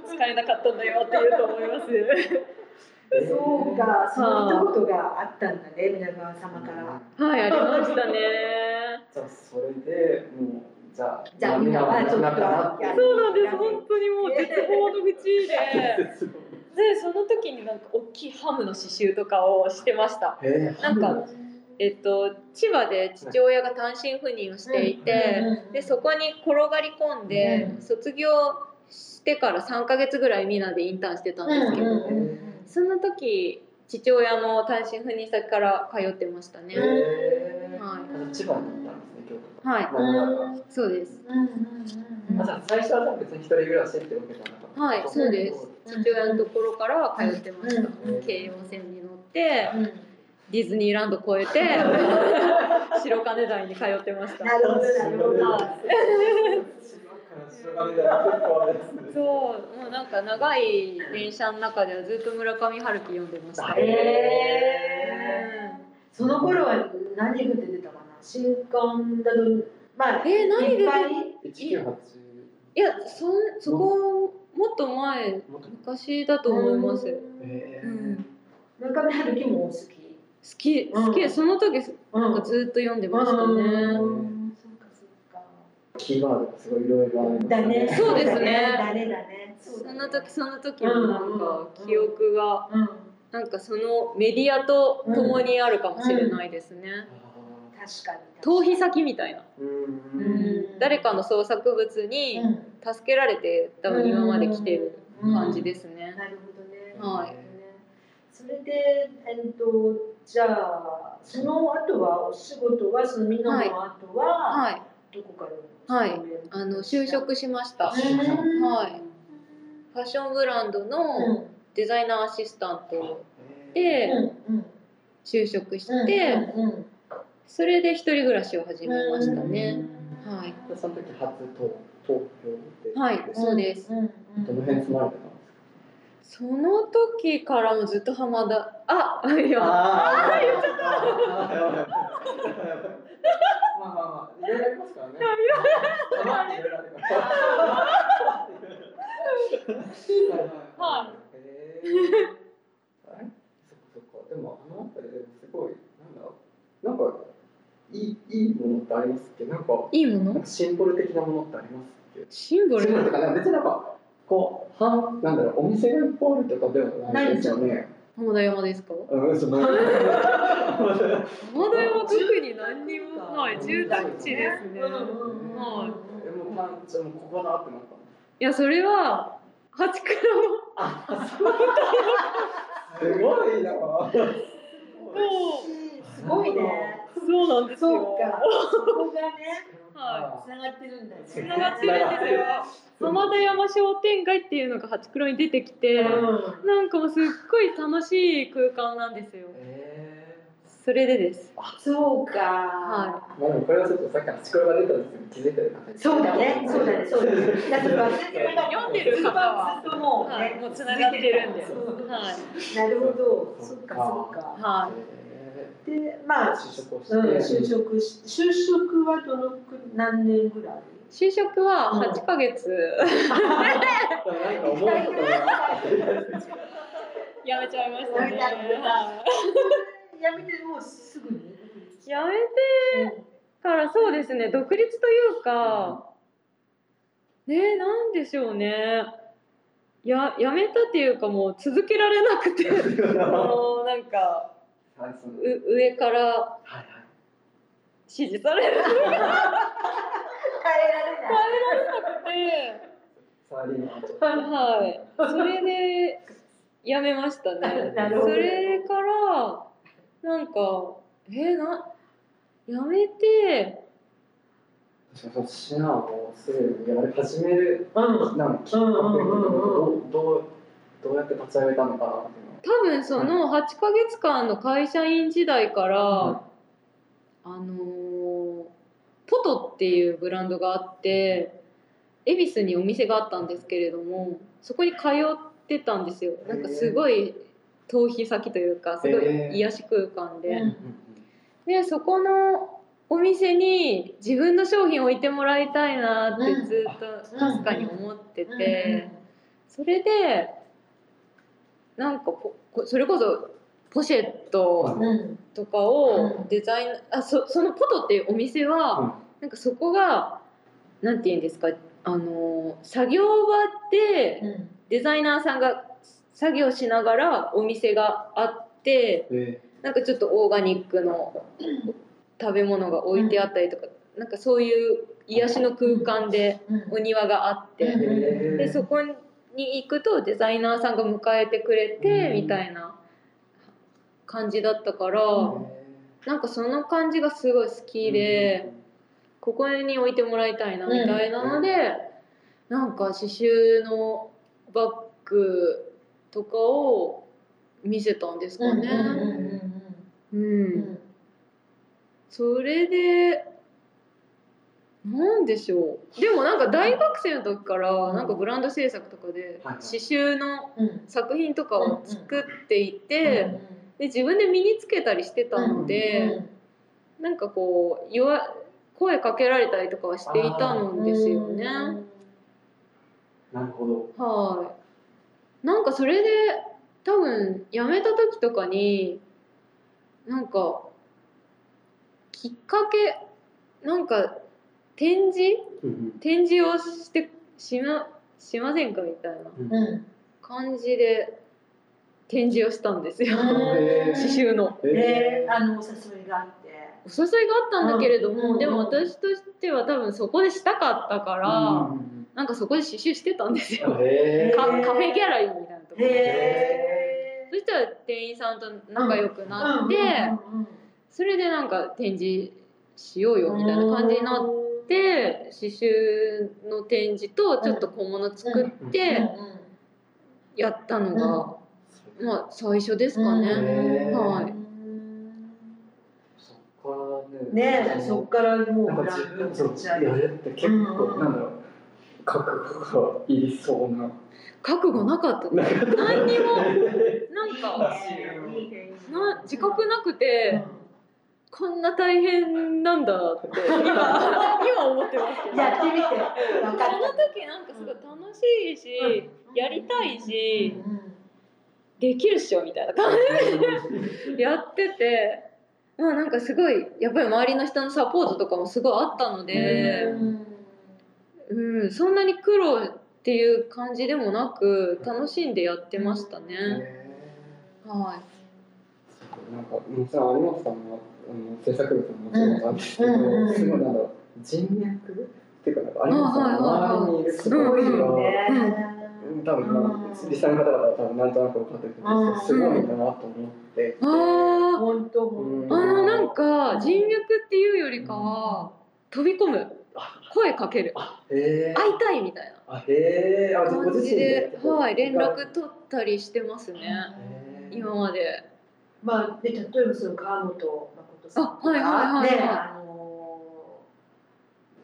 [SPEAKER 2] 使えなかったんだよって言う。と思います
[SPEAKER 3] そうかそういったことがあったんだね皆川様から。
[SPEAKER 2] はいありましたね。
[SPEAKER 4] じゃあそれでもうじゃあ
[SPEAKER 3] じゃあ
[SPEAKER 4] みんなは
[SPEAKER 3] みんなは
[SPEAKER 4] なったなっていう。
[SPEAKER 2] そうなんです。本当にもう絶望の淵で。でその時になんか大きいハムの刺繍とかをしてました。なんかえっと千葉で父親が単身赴任をしていてでそこに転がり込んで
[SPEAKER 3] うん。
[SPEAKER 2] 卒業してから3ヶ月ぐらいみんなでインターンしてたんですけど、その時父親の単身赴任先から通ってましたね、は
[SPEAKER 4] 千葉に
[SPEAKER 2] はい。
[SPEAKER 4] はい
[SPEAKER 2] そうです。
[SPEAKER 3] うんうんうん
[SPEAKER 4] 最初は別に一人暮らしってわけじゃなかった。
[SPEAKER 2] はいそうです。父親のところから通ってました、
[SPEAKER 3] うん。
[SPEAKER 2] 京葉線に乗って
[SPEAKER 3] うん。
[SPEAKER 2] ディズニーランド越えて 白金台に通ってました。
[SPEAKER 3] なるほどなるほど。
[SPEAKER 2] そうもうなんか長い電車の中ではずっと村上春樹読んでました、
[SPEAKER 3] へその頃は何が出てたかな新刊だとまあ
[SPEAKER 2] えー何出て
[SPEAKER 3] いっぱい。
[SPEAKER 4] 一九八。
[SPEAKER 2] いやそんそこもっと前昔だと思います、
[SPEAKER 4] えー。
[SPEAKER 2] うん、
[SPEAKER 3] 村上春樹も好き。
[SPEAKER 2] 好き好き、
[SPEAKER 3] うん。
[SPEAKER 2] その時
[SPEAKER 3] うん。
[SPEAKER 2] なんかずっと読んでましたね、
[SPEAKER 3] うん。そうかそうか
[SPEAKER 4] キーワードがすごいいろいろありま
[SPEAKER 3] ね。
[SPEAKER 2] そうですね。
[SPEAKER 3] だねだね。そ
[SPEAKER 2] の時その時のなんか記憶が
[SPEAKER 3] うん。
[SPEAKER 2] なんかそのメディアと共にあるかもしれないですね、逃避先みたいな、誰かの創作物に
[SPEAKER 3] うん
[SPEAKER 2] 助けられて多分今まで来てる感じですね、
[SPEAKER 3] なるほどね。
[SPEAKER 2] はい。
[SPEAKER 3] それでえっとじゃあその後はお仕事はそのミノの後は
[SPEAKER 2] はい。
[SPEAKER 3] どこから？
[SPEAKER 2] はい。あの就職しました、
[SPEAKER 3] うん。
[SPEAKER 2] はい。ファッションブランド
[SPEAKER 3] う
[SPEAKER 2] の
[SPEAKER 3] ん。
[SPEAKER 2] デザイナーアシスタント
[SPEAKER 3] う
[SPEAKER 2] で就職して、それで一人暮らしを始めましたね。はい、
[SPEAKER 4] でその時初東東京で。
[SPEAKER 2] はいそうです
[SPEAKER 3] うんうん
[SPEAKER 4] どの辺住まれてたんですか？
[SPEAKER 2] その時からもずっと浜田あいや
[SPEAKER 4] ああ、言っちゃった。まあまあまあ、いろいろありますからね。いろいろ。そっかそっか。でも、あの辺りでもすごい、なんだろう。なんか。いい、いいものってありますっけ、なんか。
[SPEAKER 2] いいもの？
[SPEAKER 4] シンボル的なものってありますっけ？
[SPEAKER 2] シンボル？
[SPEAKER 4] シンボルとか、なんか別になんか。こう、はん、なんだろう、お店がいっぱいあるとかではないですよね。
[SPEAKER 2] 浜田山ですか？
[SPEAKER 4] うん、その。
[SPEAKER 2] 浜田山特に何にもはい住宅地ですねはい
[SPEAKER 4] えもうパンチもうここだってなったの？
[SPEAKER 2] いやそれは八倉の
[SPEAKER 4] すごいな。も
[SPEAKER 3] すごいね。
[SPEAKER 2] そうなんですよ。
[SPEAKER 3] そうか。そこがね、
[SPEAKER 2] は
[SPEAKER 3] つながってるんだよね。
[SPEAKER 2] つながってるんですよ。浜田山商店街っていうのが八倉に出てきて、
[SPEAKER 3] うん。
[SPEAKER 2] なんかもうすっごい楽しい空間なんですよ。
[SPEAKER 4] え。
[SPEAKER 2] それでです。
[SPEAKER 3] そうか。
[SPEAKER 2] は
[SPEAKER 4] ー、まあでもこれはちょっとさっきのチコロが出たんですけど気づいてる方
[SPEAKER 3] そうだね、そうだね、そうだね。だから忘れてなかった
[SPEAKER 2] 読んでる方は
[SPEAKER 3] ずっともう
[SPEAKER 2] はい、
[SPEAKER 3] ね、
[SPEAKER 2] もうつながってるんではい。
[SPEAKER 3] なるほど、そっかそっか。
[SPEAKER 2] は
[SPEAKER 4] え
[SPEAKER 3] で、ま
[SPEAKER 4] ー、
[SPEAKER 3] あ、
[SPEAKER 4] 就職をして、
[SPEAKER 3] うん、就職し、就職はどのく何年ぐらい？
[SPEAKER 2] 就職は8ヶ月、
[SPEAKER 4] なんか思うことが。
[SPEAKER 2] やめちゃいましたね
[SPEAKER 3] やめてもうすぐに？
[SPEAKER 2] やめてからそうですね。独立というかねなんでしょうね。ややめたっていうかもう続けられなくて。あのなんか
[SPEAKER 4] はいそのはいう
[SPEAKER 2] 上から
[SPEAKER 4] はい。
[SPEAKER 2] 指示される
[SPEAKER 3] 変え
[SPEAKER 2] で
[SPEAKER 4] サラリーマンちょっと
[SPEAKER 3] られない。
[SPEAKER 2] はいそれでやめましたね
[SPEAKER 3] なるほど
[SPEAKER 2] それからなんかえなやめて
[SPEAKER 4] シナをすぐにやり始める
[SPEAKER 3] うん。
[SPEAKER 4] なんかきっかけどうどうどうやって立ち上げたのかなって
[SPEAKER 2] 多分その8ヶ月間の会社員時代から、
[SPEAKER 4] は
[SPEAKER 2] あのーポトっていうブランドがあって恵比寿にお店があったんですけれどもそこに通ってたんですよ。なんかすごい逃避先というかすごい癒し空間で、
[SPEAKER 3] うん
[SPEAKER 2] でそこのお店に自分の商品を置いてもらいたいなってずっとかすかに思ってて、それでなんかそれこそポシェット
[SPEAKER 3] うん。うん。
[SPEAKER 2] とかを
[SPEAKER 3] うん
[SPEAKER 2] デザインあそそのポトっていうお店は、
[SPEAKER 4] うん
[SPEAKER 2] なんかそこがなんて言うんですかあの作業場で
[SPEAKER 3] うん。
[SPEAKER 2] デザイナーさんが作業しながらお店があって
[SPEAKER 4] え
[SPEAKER 2] なんかちょっとオーガニックの食べ物が置いてあったりとか、なんかそういう癒しの空間で
[SPEAKER 3] うん。
[SPEAKER 2] お庭があって、でそこに行くとデザイナーさんが迎えてくれて、
[SPEAKER 4] うん。
[SPEAKER 2] みたいな感じだったから。
[SPEAKER 3] うん。
[SPEAKER 2] なんかその感じがすごい好きで、ここに置いてもらいたいなみたいなので、なんか刺繍のバッグとかを見せたんですかね。
[SPEAKER 3] うん。
[SPEAKER 2] それでなんでしょう。でもなんか大学生の時からなんかブランド制作とかで刺繍の
[SPEAKER 3] うん。
[SPEAKER 2] 作品とかを作っていて、で自分で身につけたりしてたので。なんかこう言わ声かけられたりとかはしていたのですよね。
[SPEAKER 4] なるほど。
[SPEAKER 2] はい。なんかそれで多分辞めた時とかになんかきっかけなんか展示？展示をしてしましませんかみたいな
[SPEAKER 3] うん。
[SPEAKER 2] 感じで展示をしたんですよ。
[SPEAKER 3] うん
[SPEAKER 2] 刺繍の。
[SPEAKER 3] で、あのお誘いがあって。
[SPEAKER 2] お誘いがあったんだけれども、
[SPEAKER 3] うん
[SPEAKER 2] でも私としては多分そこでしたかったから、
[SPEAKER 4] うん
[SPEAKER 2] なんかそこで刺繍してたんですよ。
[SPEAKER 4] へー。
[SPEAKER 2] カカフェギャラリーみたいなところで。
[SPEAKER 3] へ
[SPEAKER 2] そしたら店員さんと仲良くなって、それでなんか展示しようよみたいな感じになって、刺繍の展示とちょっと小物作ってやったのが、まあ最初ですかね。はい。
[SPEAKER 3] ねそっからもう
[SPEAKER 4] なんか自分そうやるって結構、なんだろう覚悟がいりそうな。
[SPEAKER 2] 覚悟なかった。何にも。なんか
[SPEAKER 3] いいね
[SPEAKER 2] な自覚なくてこんな大変なんだって今 今思ってますけど。
[SPEAKER 3] やってみて。
[SPEAKER 2] その
[SPEAKER 3] っ
[SPEAKER 2] 時なんかすごい楽しいし、やりたいし、
[SPEAKER 3] うん
[SPEAKER 2] できるっしょみたいな感じ。で やっててまあなんかすごいやっぱり周りの人のサポートとかもすごいあったので、うん、そんなに苦労っていう感じでもなく楽しんでやってましたね。はい。
[SPEAKER 4] なんかさんはあの制作物ももちろんなんですけど、
[SPEAKER 3] うんうん
[SPEAKER 4] すごいなんだろう人脈っていうかなんか有本さんの周りにいる
[SPEAKER 3] すごいよね。
[SPEAKER 4] 多分、まあ、実際の方々は多分なんとなく分かってると思うんですけど、すごいなと思って。
[SPEAKER 2] ああ、
[SPEAKER 3] 本当本当。
[SPEAKER 2] あのなんか人脈っていうよりかは飛び込む。声かける。会いたいみたいな。感じで、はい、連絡
[SPEAKER 4] へ
[SPEAKER 2] 取ったりしてますね。
[SPEAKER 4] え
[SPEAKER 2] 今まで。
[SPEAKER 3] まあで例えばその川本誠さんとか
[SPEAKER 2] あはいはいはいはい。
[SPEAKER 3] ねあの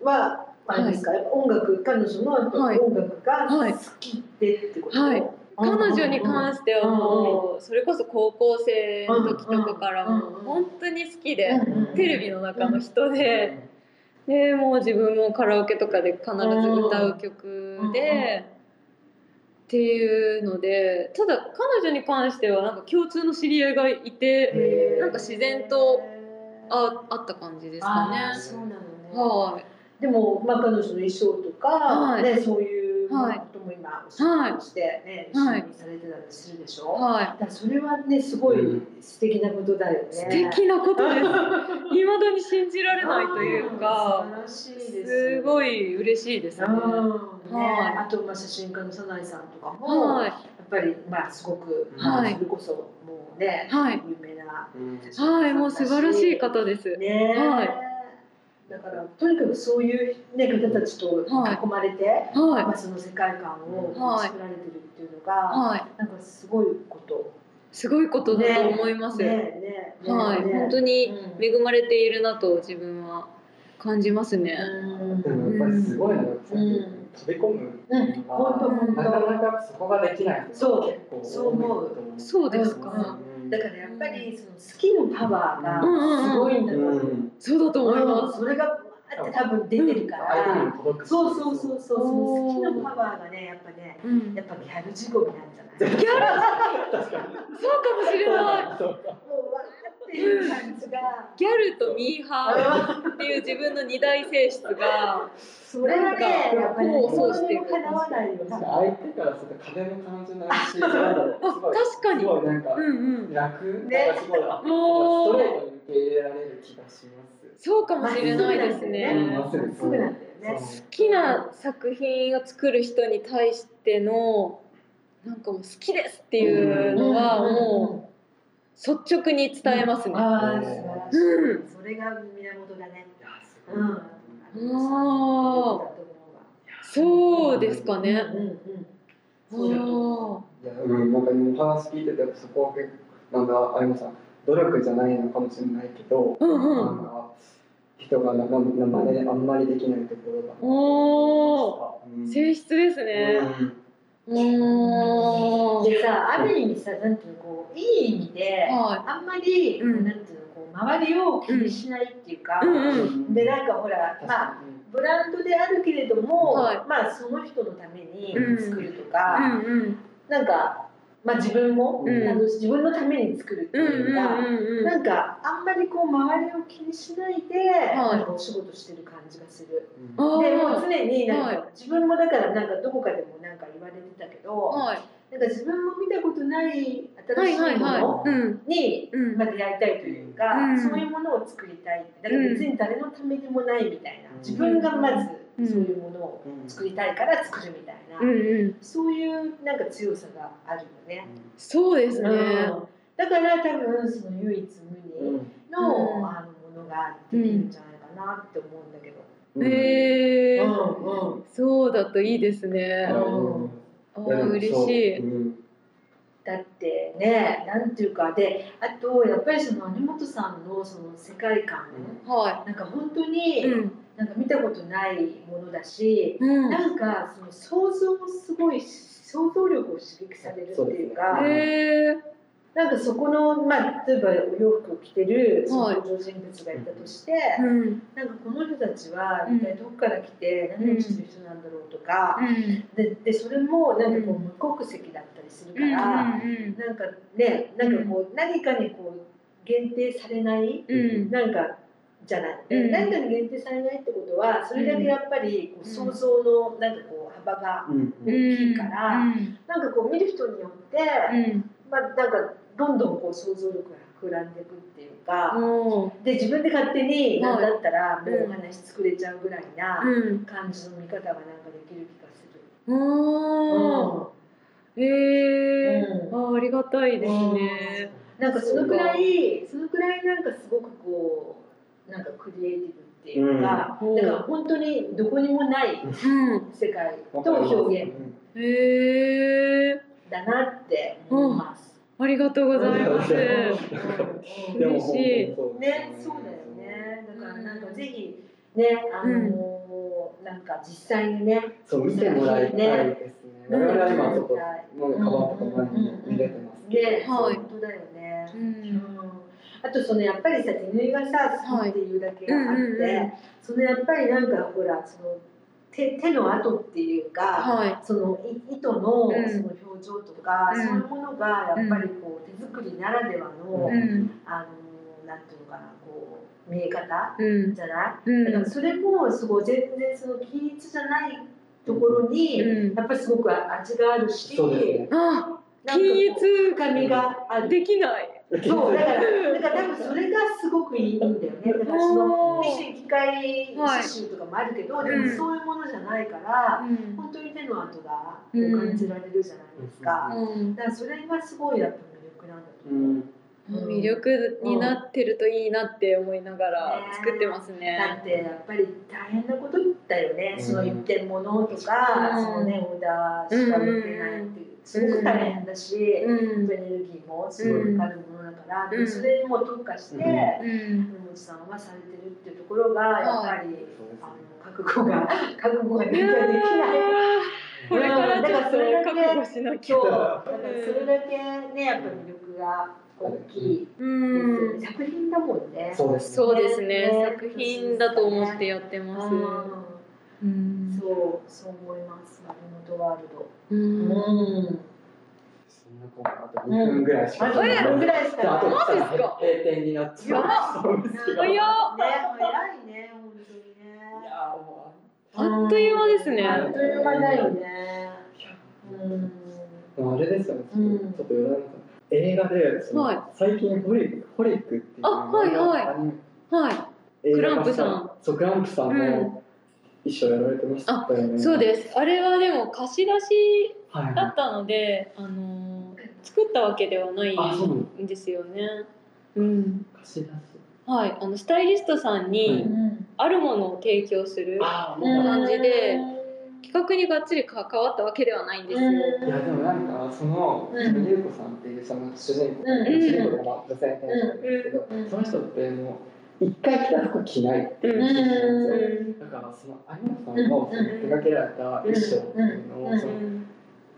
[SPEAKER 3] はあれですか、やっぱ音楽彼女の音楽が
[SPEAKER 2] はい。
[SPEAKER 3] 好きでってこと？
[SPEAKER 2] はい。彼女に関してはもうそれこそ高校生の時とかからもう本当に好きでテレビの中の人ででもう自分もカラオケとかで必ず歌う曲でっていうのでただ彼女に関してはなんか共通の知り合いがいてなんか自然とああった感じですかね。
[SPEAKER 3] そうなのね。
[SPEAKER 2] はい
[SPEAKER 3] でも、まあ、彼女の衣装とか、
[SPEAKER 2] はい
[SPEAKER 3] ね、そういうこ
[SPEAKER 2] はい
[SPEAKER 3] とも今お仕してね、
[SPEAKER 2] はい
[SPEAKER 3] 一緒にされてたりするでしょ、
[SPEAKER 2] はい
[SPEAKER 3] だそれはねすごい素敵なことだよね。
[SPEAKER 2] 素敵なことです。未だに信じられないというか、
[SPEAKER 3] 素晴らしいです。
[SPEAKER 2] すごい嬉しいですね。
[SPEAKER 3] うんね
[SPEAKER 2] はい
[SPEAKER 3] あとまあ写真家の早苗さんとかも、
[SPEAKER 2] はい
[SPEAKER 3] やっぱりまあすごく、
[SPEAKER 2] はい
[SPEAKER 3] それこそもうね、
[SPEAKER 2] はい
[SPEAKER 3] 有名な
[SPEAKER 2] はい、もう素晴らしい方です。
[SPEAKER 3] ね、
[SPEAKER 2] はい。
[SPEAKER 3] だからとにかくそういう、ね、方たちと囲まれて、
[SPEAKER 2] は
[SPEAKER 3] まあ、その世界観を
[SPEAKER 2] はい。
[SPEAKER 3] 作られてるっていうのが、
[SPEAKER 2] い、はい、
[SPEAKER 3] なんかすごいこと。
[SPEAKER 2] すごいことだと思います。
[SPEAKER 3] ねね。ね
[SPEAKER 2] はい、
[SPEAKER 3] ね。
[SPEAKER 2] 本当に
[SPEAKER 3] うん。
[SPEAKER 2] 恵まれているなと自分は感じますね。
[SPEAKER 4] でもやっぱりすごいのが、
[SPEAKER 3] うん。
[SPEAKER 4] 飛び込む
[SPEAKER 3] うん。
[SPEAKER 4] なか
[SPEAKER 3] 当。
[SPEAKER 4] なかそこができない人
[SPEAKER 3] そう
[SPEAKER 4] が結構
[SPEAKER 3] そう思う
[SPEAKER 2] そうです
[SPEAKER 3] う
[SPEAKER 2] か。
[SPEAKER 3] んだからやっぱりその好きのパワーがすごいんだと思う。
[SPEAKER 4] うん
[SPEAKER 2] そうだと思います。
[SPEAKER 3] それがバーって多分出てるか
[SPEAKER 4] 相手に
[SPEAKER 3] ら。そうそうそうそうそう。
[SPEAKER 2] おー
[SPEAKER 3] 好きのパワーがねやっぱね
[SPEAKER 2] うん、
[SPEAKER 3] やっぱギャル仕込みなんじゃない。
[SPEAKER 2] ギャル、
[SPEAKER 4] 確かに
[SPEAKER 2] そうかもしれない。
[SPEAKER 4] そうか
[SPEAKER 3] もうわーっていう感じが。
[SPEAKER 2] ギャルとミーハーっていう自分の二大性質が、
[SPEAKER 3] それはねやっぱり
[SPEAKER 2] こうそうしてる
[SPEAKER 4] 相手からすると風も感じないし、
[SPEAKER 2] 確かに
[SPEAKER 4] すごいなんか
[SPEAKER 2] うんうん、
[SPEAKER 4] 楽、
[SPEAKER 3] ね
[SPEAKER 4] なんかすごいあ
[SPEAKER 2] もう
[SPEAKER 4] ストレートに受け入れられる気がします。
[SPEAKER 2] そうかもしれないですね。
[SPEAKER 3] まっすぐなんだよね。まっすぐなんだよね。
[SPEAKER 2] 好きな作品を作る人に対してのなんかもう好きですっていうのはもう率直に伝えますね。うん。
[SPEAKER 3] それが源だね。
[SPEAKER 2] あー。そうですかね。
[SPEAKER 3] うんうん。う
[SPEAKER 4] ん、なんか今お話聞いてて、そこは結構、なんだ、あやまさん、努力じゃないのかもしれないけど、
[SPEAKER 2] うんうん。
[SPEAKER 4] なんか、人がな、な、な、まね、あんまりできないところが。
[SPEAKER 2] お
[SPEAKER 4] うん。
[SPEAKER 2] 性質ですね。
[SPEAKER 4] うん。
[SPEAKER 3] でさ、ある意味さ、なんていうの、いい意味で、
[SPEAKER 2] は
[SPEAKER 3] あんまり、
[SPEAKER 2] うん。
[SPEAKER 3] なんていうの、こう、周りを気にしないっていうか、
[SPEAKER 2] うん。うん
[SPEAKER 3] で、なんかほら、まあ、ブランドであるけれども、
[SPEAKER 2] はい。
[SPEAKER 3] まあ、その人のために
[SPEAKER 2] うん。
[SPEAKER 3] 作ると
[SPEAKER 2] い。
[SPEAKER 3] か、
[SPEAKER 2] うんうん。
[SPEAKER 3] なんか、まあ、自分も、
[SPEAKER 4] うん。
[SPEAKER 3] あの自分のために作るって
[SPEAKER 2] うん
[SPEAKER 3] いうか、
[SPEAKER 2] うんうん
[SPEAKER 3] なんかあんまりこう周りを気にしないで、なんかお仕事してる感じがする。
[SPEAKER 2] あ
[SPEAKER 3] でもう
[SPEAKER 2] ー
[SPEAKER 3] 常になんか、
[SPEAKER 2] はい。
[SPEAKER 3] 自分もだからなんかどこかでもなんか言われてたけど、
[SPEAKER 2] はい
[SPEAKER 3] なんか自分も見たことない
[SPEAKER 2] はい
[SPEAKER 3] 新し
[SPEAKER 2] はいい。
[SPEAKER 3] ものに、
[SPEAKER 2] うん。
[SPEAKER 3] まあ、出会いたいというか、
[SPEAKER 2] うん。
[SPEAKER 3] そういうものを作りたい。だから別に誰のためにもないみたいな、自分がまず
[SPEAKER 2] うん
[SPEAKER 3] そういうものを作りたいから作るみたいな、
[SPEAKER 2] うん。うん。
[SPEAKER 3] そういうなんか強さがあるよね。
[SPEAKER 2] そうですね。
[SPEAKER 3] うん。だから多分その唯一無二の,、
[SPEAKER 2] うん。
[SPEAKER 3] あのものができるんじゃないかなって思うんだけど。
[SPEAKER 2] へえ
[SPEAKER 3] うんうん。
[SPEAKER 2] そうだといいですね。
[SPEAKER 3] うん
[SPEAKER 2] 嬉しい。
[SPEAKER 4] うん
[SPEAKER 3] だってねなんていうかであとやっぱりその根本さんのその世界観、
[SPEAKER 2] は
[SPEAKER 3] なんか本当
[SPEAKER 2] い。
[SPEAKER 3] に、
[SPEAKER 2] うん。
[SPEAKER 3] なんか見たことないものだし、
[SPEAKER 2] うん。
[SPEAKER 3] なんかその想像もすごい想像力を刺激されるっていうか
[SPEAKER 4] そうです
[SPEAKER 2] へえ。
[SPEAKER 3] なんかそこの、まあ、例えばお洋服を着てるその
[SPEAKER 2] はい
[SPEAKER 3] 登場人物がいたとして、
[SPEAKER 2] うん。
[SPEAKER 3] なんかこの人たちは
[SPEAKER 2] うん
[SPEAKER 3] 一体どこから来て何をしてる人なんだろうとか、
[SPEAKER 2] うん。
[SPEAKER 3] ででそれもなんかこ
[SPEAKER 2] う
[SPEAKER 3] うん無国籍だったりする
[SPEAKER 2] うん。
[SPEAKER 3] から、
[SPEAKER 2] うん。
[SPEAKER 3] なんかねなんかこう何かにこう限定されない
[SPEAKER 2] うん。
[SPEAKER 3] なんかじゃない、
[SPEAKER 2] うん
[SPEAKER 3] 何かに限定されないってことはそれだけやっぱりこう想像のなんかこう幅が
[SPEAKER 4] うん
[SPEAKER 3] 大きいから、
[SPEAKER 2] うん。
[SPEAKER 3] なんかこう見る人によって、
[SPEAKER 2] うん。
[SPEAKER 3] まあ、なんかどんどんこう想像力が膨らんでいくっていうか、
[SPEAKER 2] おー
[SPEAKER 3] で自分で勝手に
[SPEAKER 2] はい
[SPEAKER 3] 何だったらも
[SPEAKER 2] うん
[SPEAKER 3] うお話作れちゃうぐらいな
[SPEAKER 2] うん。
[SPEAKER 3] 感じの見方がなんかできる気がする。
[SPEAKER 2] おー。へえ。
[SPEAKER 3] う
[SPEAKER 2] あ、ありがたいですね。
[SPEAKER 3] なんかそのくらいそのくらいなんかすごくこうなんかクリエイティブっていうか、
[SPEAKER 2] うん
[SPEAKER 3] だから本当にどこにもない
[SPEAKER 2] うん。
[SPEAKER 3] 世界と表現
[SPEAKER 2] へえ。
[SPEAKER 3] だなって思います。
[SPEAKER 2] ありがとうございます。嬉しい
[SPEAKER 3] ね、そうだよね。だからなんかぜひね、あのーなんか実際にね、
[SPEAKER 4] そう見てもらいたいですね。我々は今ちょっともうカバンとか前に見れてますけど。
[SPEAKER 3] ね、
[SPEAKER 2] はい
[SPEAKER 3] 本当だよね。
[SPEAKER 2] う。
[SPEAKER 3] うんん。あとそのやっぱりさ手縫いがさ好きっていうだけがあって、
[SPEAKER 2] はいうんうんうん
[SPEAKER 3] そのやっぱりなんかほらその手手の跡っていうか、
[SPEAKER 2] は
[SPEAKER 3] そのい糸の
[SPEAKER 2] うん
[SPEAKER 3] その表情とか、
[SPEAKER 2] うん
[SPEAKER 3] そういうものがやっぱりこう手作りならではの、
[SPEAKER 2] い。うん。
[SPEAKER 3] あのなんていうのかなこう見え方
[SPEAKER 2] うん。
[SPEAKER 3] じゃない？
[SPEAKER 2] うん。
[SPEAKER 3] だからそれもすごい全然その均一じゃないところに、
[SPEAKER 2] うん。
[SPEAKER 3] やっぱりすごく味があるし、
[SPEAKER 4] そうですね。
[SPEAKER 2] あ、均一
[SPEAKER 3] 深みがある。
[SPEAKER 2] できない。
[SPEAKER 3] そうだから だから多分それがすごくいいんだよね。だからその
[SPEAKER 2] おー
[SPEAKER 3] ミシン機械刺繍とかもあるけど、でも
[SPEAKER 2] うん
[SPEAKER 3] そういうものじゃないから、
[SPEAKER 2] うん。
[SPEAKER 3] 本当に手の跡が感じられるじゃないですか。
[SPEAKER 2] うん。
[SPEAKER 3] だからそれがすごいやっぱ魅力なんだと
[SPEAKER 4] う
[SPEAKER 3] 思う。
[SPEAKER 4] ん。
[SPEAKER 2] 魅力になってるといいなって思いながら作ってます
[SPEAKER 3] だ
[SPEAKER 2] ね。
[SPEAKER 3] ってやっぱり大変なことだよね、
[SPEAKER 4] うん
[SPEAKER 3] その一点物とか、
[SPEAKER 2] うん
[SPEAKER 3] そのねオーダーしか売ってないっていうすごく大変だし、
[SPEAKER 2] うん。
[SPEAKER 3] エネルギーもすごいかかるもから、
[SPEAKER 2] うん
[SPEAKER 3] でもそれにも特化して、
[SPEAKER 4] うん
[SPEAKER 2] うん。
[SPEAKER 3] 根本さんはされてるっていうところがやっぱり、あの覚悟が 覚悟がなきゃできない。
[SPEAKER 2] ーこれからちょっと覚悟しなきゃ
[SPEAKER 3] そう。だからそれだけねやっぱ魅力が大きい
[SPEAKER 2] うん。
[SPEAKER 3] 作品だもんね。
[SPEAKER 4] そうですね。
[SPEAKER 2] そうですね。
[SPEAKER 3] ね
[SPEAKER 2] 作品だと思ってやってます。
[SPEAKER 3] うん
[SPEAKER 2] うん。
[SPEAKER 3] そうそう思います丸本ワールド。
[SPEAKER 2] うん。
[SPEAKER 3] うん。
[SPEAKER 4] そんなコーナーあと2分ぐらいしか
[SPEAKER 3] あと2分ぐらいしか
[SPEAKER 4] ああと閉店になっちゃう。そうですけど。
[SPEAKER 3] ね早いね本当にね。
[SPEAKER 4] やも
[SPEAKER 2] あっという間ですね
[SPEAKER 3] あっという間だよね。うん。
[SPEAKER 4] あれですよね。ちょっと余談なんで映画でその、
[SPEAKER 2] はい
[SPEAKER 4] 最近ホリックホリックっていう
[SPEAKER 2] あはいはいはい。クランプさん
[SPEAKER 4] そうクランプさん
[SPEAKER 2] うん
[SPEAKER 4] の衣装やられてましたよね。
[SPEAKER 2] そうです。あれはでも貸し出し
[SPEAKER 4] はいはい。
[SPEAKER 2] だったので、あのー作ったわけではない
[SPEAKER 4] あそうなん
[SPEAKER 2] んですよね。うん。
[SPEAKER 4] 貸し出し。
[SPEAKER 2] はい。あのスタイリストさん
[SPEAKER 4] う
[SPEAKER 2] に
[SPEAKER 3] うん。
[SPEAKER 2] あるものを提供する感じで企画にがっつり関わったわけではないんですよ。
[SPEAKER 4] いやでもなんかその、優子さんっていうその主人公、
[SPEAKER 3] うん
[SPEAKER 4] 主人公がまあ女性店長なんですけど、
[SPEAKER 3] うん
[SPEAKER 4] その人ってもう一回着た服着ないっていう人なんですよ。
[SPEAKER 2] うん
[SPEAKER 4] だからその有本さんのその手掛けられた衣装っていうのを、
[SPEAKER 3] うん
[SPEAKER 4] その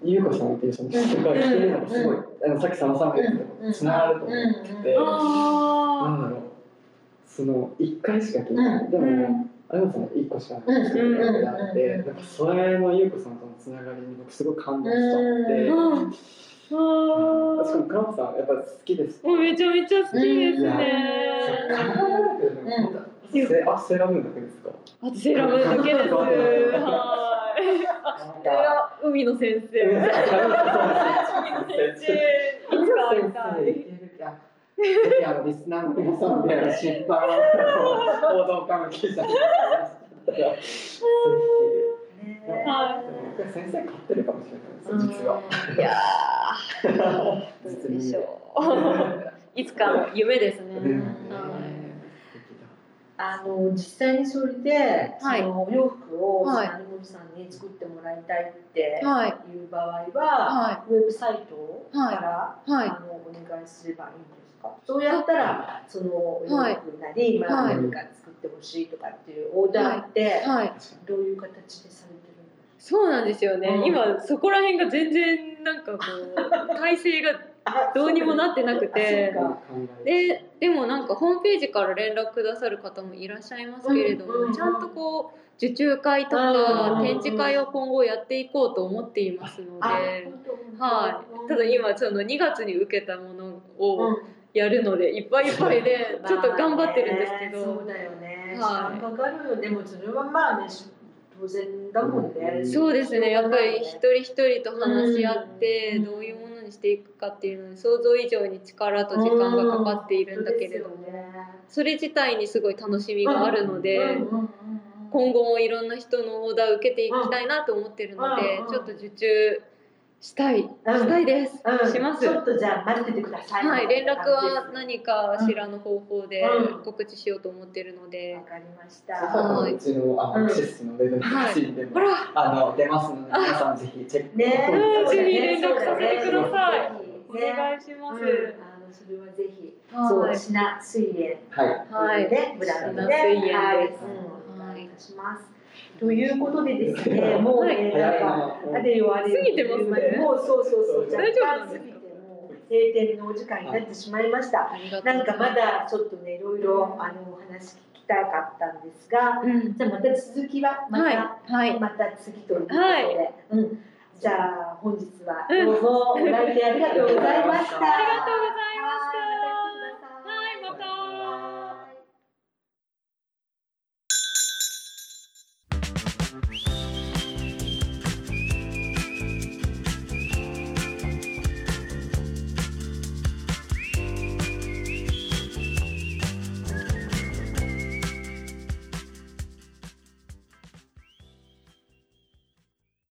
[SPEAKER 4] 優子さんっていうその人が着てるのがすごい、あのさっき佐野さんが言ってたつながると思ってて、なん
[SPEAKER 2] あ
[SPEAKER 4] だろうその一回しか着ない、で
[SPEAKER 2] あ。
[SPEAKER 4] も、
[SPEAKER 2] うん
[SPEAKER 4] 有本さんは一個しかないっていうのがあって、
[SPEAKER 3] うん
[SPEAKER 4] なんかそれの優子さんとのつながりに僕すごい感動しちゃって。
[SPEAKER 2] うんあ
[SPEAKER 4] しかもクランプさんやっぱり好きです。
[SPEAKER 2] あ。もうめちゃめちゃ好きですね。
[SPEAKER 4] あセーラームーンだけですか？
[SPEAKER 2] あとセーラームーンだけです。はい。
[SPEAKER 4] なん
[SPEAKER 2] これは海の先生。海の先生。いつか会いたい。
[SPEAKER 4] ぜひあのリスナーの皆さんで出版報道関係者のぜひ。
[SPEAKER 2] は
[SPEAKER 4] 僕先生買ってるかもしれないです実は。
[SPEAKER 2] いやー、どうでしょう。いつかの夢ですね。
[SPEAKER 3] あの実際にそれで、
[SPEAKER 2] はい。
[SPEAKER 3] そのお洋服を
[SPEAKER 2] はい。
[SPEAKER 3] 有森さんに作ってもらいたいって
[SPEAKER 2] はい
[SPEAKER 3] いう場合は、
[SPEAKER 2] は
[SPEAKER 3] ウェブサイトから、
[SPEAKER 2] はい。
[SPEAKER 3] あのお願いすればいいんですか？そうやったらそのお洋服なり、まあ、
[SPEAKER 2] はい。
[SPEAKER 3] 何か作ってほしいとかっていうオーダーって、
[SPEAKER 2] はい。
[SPEAKER 3] どういう形でされてるんです
[SPEAKER 2] そうなんですよね、
[SPEAKER 3] うん。
[SPEAKER 2] 今そこら辺が全然なんかこう 体制が
[SPEAKER 3] か
[SPEAKER 2] どうにもなってなくて。ででもなんかホームページから連絡くださる方もいらっしゃいますけれども、
[SPEAKER 3] うんうん
[SPEAKER 2] ちゃんとこう受注会とか
[SPEAKER 3] うん
[SPEAKER 2] 展示会を今後やっていこうと思っていますの
[SPEAKER 3] あ
[SPEAKER 2] で、はい、ただ今その2月に受けたもの
[SPEAKER 3] うん
[SPEAKER 2] をやるのでいっぱいいっぱいでちょっと頑張ってるんですけど、
[SPEAKER 3] そうだよね。
[SPEAKER 2] はい。
[SPEAKER 3] 時間かかる。よ。でもそれはまあね、当然だもんね。
[SPEAKER 2] そうですね。やっぱり一人一人と話し合って
[SPEAKER 3] うん。
[SPEAKER 2] どういうものにしていくかっていうのに想像以上に力と時間がかかっているんだけれども、それ自体にすごい楽しみがあるので。今後もいろんな人のオーダーを受けていきたいなと思ってるので
[SPEAKER 3] うん、
[SPEAKER 2] ちょっと受注したい、
[SPEAKER 3] ん。
[SPEAKER 2] したいです、
[SPEAKER 3] うん。
[SPEAKER 2] します。
[SPEAKER 3] ちょっとじゃあ待っててください。
[SPEAKER 2] はい、連絡は
[SPEAKER 3] 何
[SPEAKER 2] 何かしらの方法で
[SPEAKER 3] うん。
[SPEAKER 2] 告知しようと思ってるので。
[SPEAKER 3] わ、かりまし
[SPEAKER 4] そ
[SPEAKER 3] た。
[SPEAKER 4] ううちのあのアクセスのウェブマガジンで。も、
[SPEAKER 2] ほら、
[SPEAKER 4] あの出ますので皆さんぜひチェック。
[SPEAKER 3] ね。
[SPEAKER 2] ぜひ連絡させてください。お願いします。
[SPEAKER 3] うん。あのそれはぜひ。
[SPEAKER 2] はい。
[SPEAKER 3] そう、シナ水泳。
[SPEAKER 4] はい。
[SPEAKER 2] はい、
[SPEAKER 3] ね、ブランドで、
[SPEAKER 2] 水泳です。
[SPEAKER 3] お願いいたします。ということでですね、もうね、なんか、
[SPEAKER 4] な。
[SPEAKER 3] あれよあれよ
[SPEAKER 2] 過ぎてますね。
[SPEAKER 3] もうそうそうそう、
[SPEAKER 4] 大
[SPEAKER 2] 丈夫
[SPEAKER 3] 過ぎてもう閉店のお時間になってしまいました。なんかまだちょっとね、いろいろあのお話聞きたかったんですが、
[SPEAKER 2] うん、
[SPEAKER 3] じゃあまた続きはまた、
[SPEAKER 2] はい、はい、
[SPEAKER 3] また次ということで、
[SPEAKER 2] はい。
[SPEAKER 3] うん、じゃあ本日は
[SPEAKER 2] うん。
[SPEAKER 3] どうもお来店ありがとうございました。
[SPEAKER 2] ありがとうございました